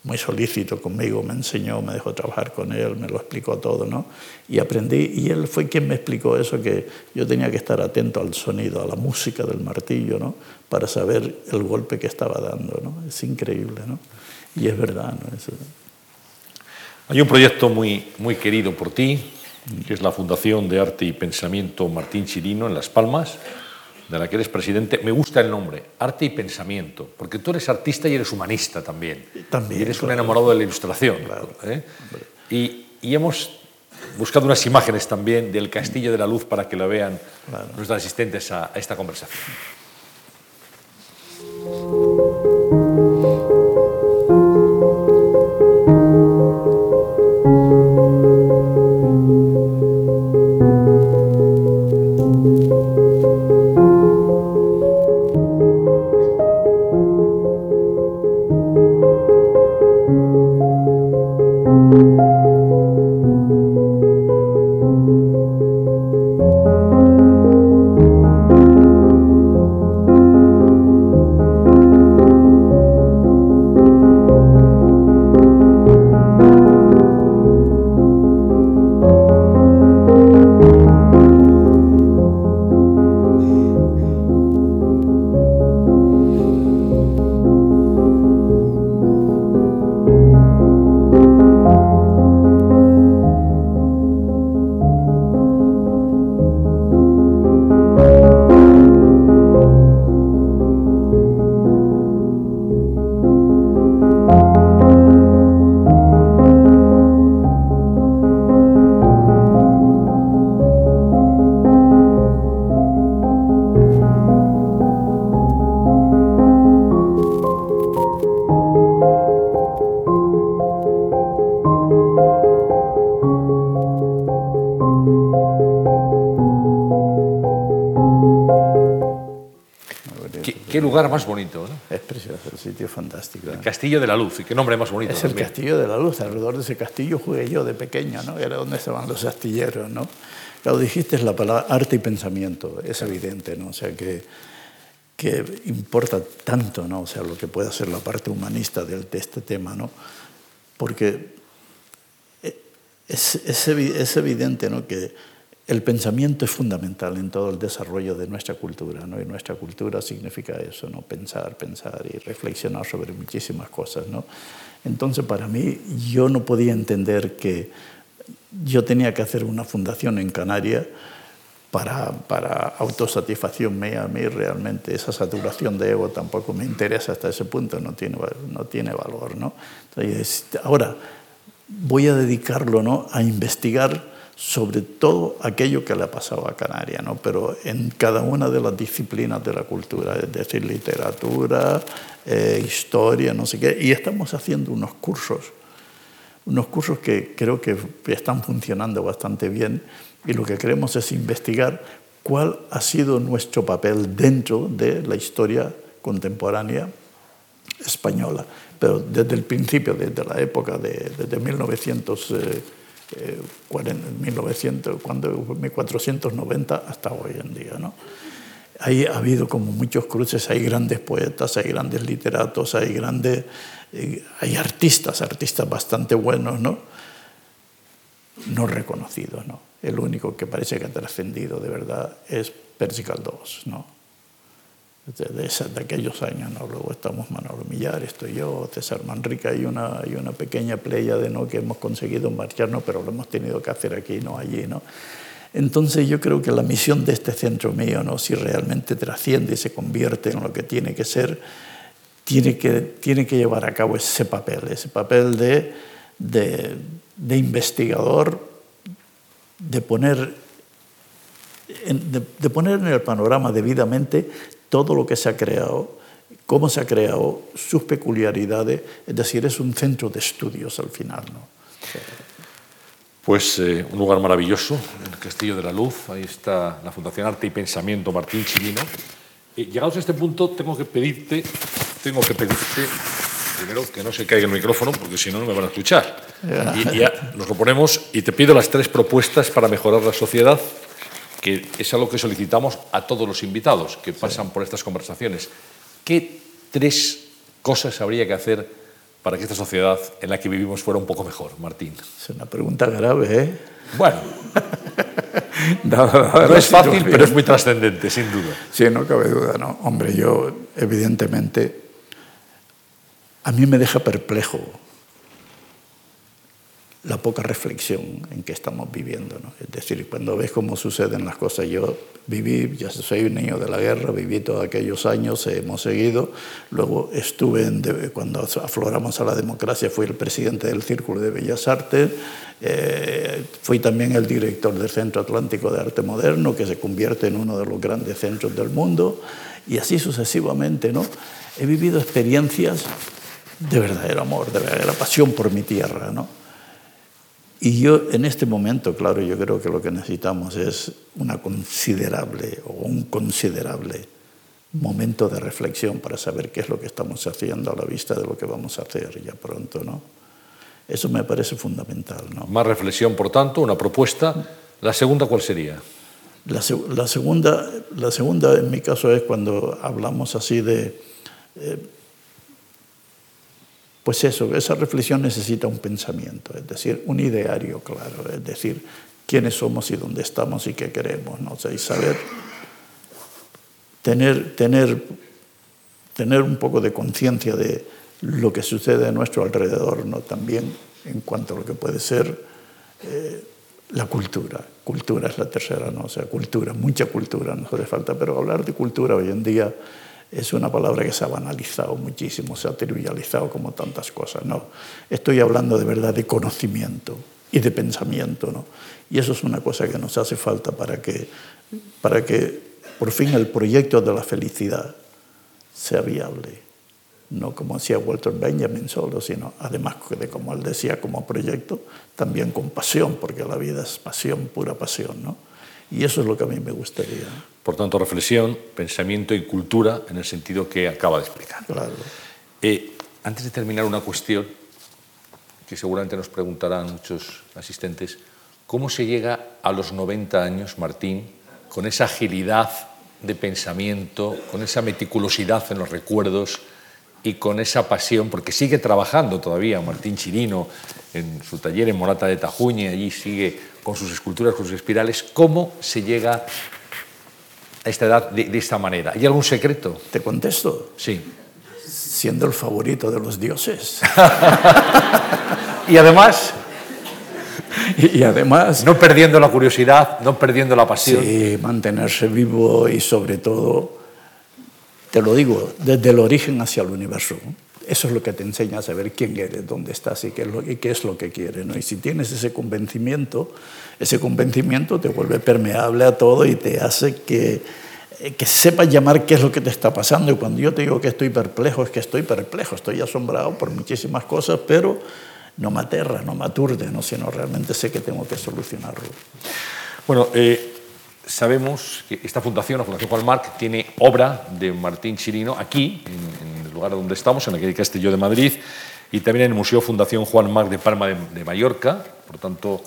B: muy solícito conmigo, me enseñó, me dejó trabajar con él, me lo explicó todo, ¿no? Y aprendí, y él fue quien me explicó eso, que yo tenía que estar atento al sonido, a la música del martillo, ¿no? Para saber el golpe que estaba dando, ¿no? Es increíble, ¿no? Y es verdad, ¿no? Eso...
A: Hay un proyecto muy, muy querido por ti, que es la Fundación de Arte y Pensamiento Martín Chirino en Las Palmas, de la que eres presidente, me gusta el nombre, Arte y Pensamiento, porque tú eres artista y eres humanista también.
B: también
A: y eres
B: claro.
A: un enamorado de la ilustración.
B: Claro.
A: ¿eh? Y, y, hemos buscado unas imágenes también del Castillo de la Luz para que lo vean
B: claro.
A: nuestros asistentes a, a esta conversación. Lugar más bonito, ¿no?
B: Es precioso, el sitio fantástico.
A: El Castillo de la Luz, y qué nombre más bonito.
B: Es el Castillo de la Luz, alrededor de ese castillo jugué yo de pequeño, ¿no? Era donde estaban los astilleros, ¿no? Claro, dijiste la palabra arte y pensamiento, es evidente, ¿no? O sea, que, que importa tanto, ¿no? O sea, lo que puede hacer la parte humanista de, de este tema, ¿no? Porque es, es, es evidente, ¿no? Que el pensamiento es fundamental en todo el desarrollo de nuestra cultura, ¿no? y nuestra cultura significa eso, ¿no? pensar, pensar y reflexionar sobre muchísimas cosas. ¿no? Entonces, para mí, yo no podía entender que yo tenía que hacer una fundación en Canarias para, para autosatisfacción mía, a mí realmente esa saturación de ego tampoco me interesa hasta ese punto, no tiene, no tiene valor. ¿no? Ahora, voy a dedicarlo ¿no? a investigar sobre todo aquello que le ha pasado a Canarias, ¿no? pero en cada una de las disciplinas de la cultura, es decir, literatura, eh, historia, no sé qué, y estamos haciendo unos cursos, unos cursos que creo que están funcionando bastante bien y lo que queremos es investigar cuál ha sido nuestro papel dentro de la historia contemporánea española, pero desde el principio, desde la época de desde 1900 eh, 1900, cuando, 1490 hasta hoy en día. ¿no? Ahí ha habido como muchos cruces, hay grandes poetas, hay grandes literatos, hay grandes, eh, hay artistas, artistas bastante buenos, ¿no? No reconocidos, ¿no? El único que parece que ha trascendido de verdad es Percy Galdós, ¿no? De, de, aquellos años. ¿no? Luego estamos Manolo Millar, estoy yo, César Manrique, hay una, hay una pequeña playa de ¿no? que hemos conseguido marcharnos, pero lo hemos tenido que hacer aquí, no allí. ¿no? Entonces yo creo que la misión de este centro mío, ¿no? si realmente trasciende y se convierte en lo que tiene que ser, tiene que, tiene que llevar a cabo ese papel, ese papel de, de investigador, de poner, de, de, poner en el panorama debidamente todo lo que se ha creado, cómo se ha creado, sus peculiaridades, es decir, es un centro de estudios al final. ¿no?
A: Pues eh, un lugar maravilloso, el Castillo de la Luz, ahí está la Fundación Arte y Pensamiento Martín Chirino. Eh, llegados a este punto, tengo que pedirte, tengo que pedirte, primero que no se caiga el micrófono, porque si no, no me van a escuchar. Y, y ya nos lo ponemos y te pido las tres propuestas para mejorar la sociedad que es algo que solicitamos a todos los invitados que pasan sí. por estas conversaciones. ¿Qué tres cosas habría que hacer para que esta sociedad en la que vivimos fuera un poco mejor, Martín?
B: Es una pregunta grave, ¿eh?
A: Bueno, no, no, no, es fácil, pero es muy trascendente, sin duda.
B: Sí, no cabe duda, ¿no? Hombre, yo, evidentemente, a mí me deja perplejo la poca reflexión en que estamos viviendo. ¿no? Es decir, cuando ves cómo suceden las cosas, yo viví, ya soy un niño de la guerra, viví todos aquellos años, hemos seguido, luego estuve, en, cuando afloramos a la democracia, fui el presidente del Círculo de Bellas Artes, eh, fui también el director del Centro Atlántico de Arte Moderno, que se convierte en uno de los grandes centros del mundo, y así sucesivamente. ¿no? He vivido experiencias de verdadero amor, de verdadera pasión por mi tierra. ¿no? Y yo en este momento, claro, yo creo que lo que necesitamos es una considerable o un considerable momento de reflexión para saber qué es lo que estamos haciendo a la vista de lo que vamos a hacer ya pronto, ¿no? Eso me parece fundamental, ¿no?
A: Más reflexión, por tanto, una propuesta. ¿La segunda cuál sería?
B: La, la segunda, la segunda, en mi caso, es cuando hablamos así de... Eh, pues eso, esa reflexión necesita un pensamiento, es decir, un ideario claro, es decir, quiénes somos y dónde estamos y qué queremos, ¿no? O sea, y saber tener, tener, tener un poco de conciencia de lo que sucede a nuestro alrededor, ¿no? También en cuanto a lo que puede ser eh, la cultura. Cultura es la tercera, ¿no? O sea, cultura, mucha cultura nos hace falta, pero hablar de cultura hoy en día es una palabra que se ha banalizado muchísimo, se ha trivializado como tantas cosas. No, estoy hablando de verdad de conocimiento y de pensamiento, ¿no? Y eso es una cosa que nos hace falta para que, para que por fin el proyecto de la felicidad sea viable. no como hacía Walter Benjamin solo, sino además de como él decía, como proyecto, también con pasión, porque la vida es pasión, pura pasión, ¿no? Y eso es lo que a mí me gustaría.
A: Por tanto, reflexión, pensamiento y cultura en el sentido que acaba de explicar.
B: Claro.
A: Eh, antes de terminar, una cuestión que seguramente nos preguntarán muchos asistentes. ¿Cómo se llega a los 90 años, Martín, con esa agilidad de pensamiento, con esa meticulosidad en los recuerdos y con esa pasión? Porque sigue trabajando todavía Martín Chirino en su taller en Morata de Tajuña, allí sigue con sus esculturas, con sus espirales. ¿Cómo se llega a esta edad de, de esta manera? ¿Hay algún secreto?
B: ¿Te contesto?
A: Sí.
B: Siendo el favorito de los dioses.
A: y además
B: y, además...
A: No perdiendo la curiosidad, no perdiendo la pasión.
B: Sí, mantenerse vivo y sobre todo, te lo digo, desde el origen hacia el universo. Eso es lo que te enseña a saber quién eres, dónde estás y qué es lo, y qué es lo que quieres. Y si tienes ese convencimiento, ese convencimiento te vuelve permeable a todo y te hace que, que sepas llamar qué es lo que te está pasando. Y cuando yo te digo que estoy perplejo, es que estoy perplejo, estoy asombrado por muchísimas cosas, pero no me aterra, no me aturde, ¿no? sino realmente sé que tengo que solucionarlo.
A: Bueno, eh, sabemos que esta fundación, la Fundación Juan Marc, tiene obra de Martín Chirino aquí, en, el lugar donde estamos, en calle Castillo de Madrid, y también en el Museo Fundación Juan Marc de Palma de, Mallorca. Por tanto,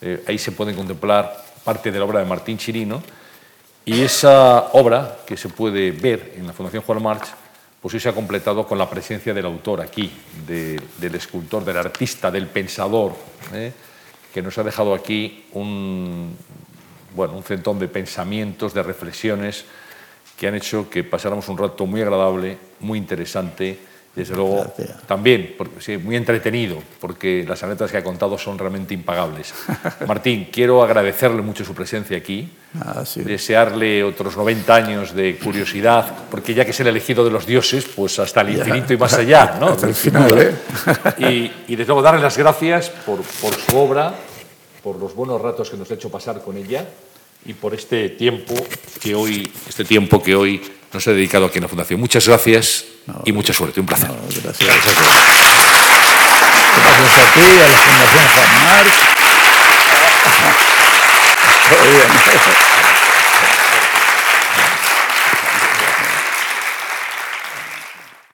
A: eh, ahí se puede contemplar parte de la obra de Martín Chirino. Y esa obra que se puede ver en la Fundación Juan March pues hoy se ha completado con la presencia del autor aquí, del escultor, del artista, del pensador, ¿eh? que nos ha dejado aquí un, bueno, un centón de pensamientos, de reflexiones que han hecho que pasáramos un rato muy agradable, muy interesante desde luego, también, porque, sí, muy entretenido, porque las anécdotas que ha contado son realmente impagables. Martín, quiero agradecerle mucho su presencia aquí,
B: ah,
A: desearle otros 90 años de curiosidad, porque ya que es el elegido de los dioses, pues hasta el infinito y más allá, ¿no?
B: Hasta el final, ¿eh?
A: y, y desde luego darle las gracias por, por su obra, por los buenos ratos que nos ha hecho pasar con ella y por este tiempo que hoy, este tiempo que hoy nos ha dedicado aquí en la Fundación. Muchas gracias
B: no,
A: y mucha suerte. Un placer.
B: No, gracias. gracias. Gracias a ti, a la Fundación Juan Marc. Muy bien.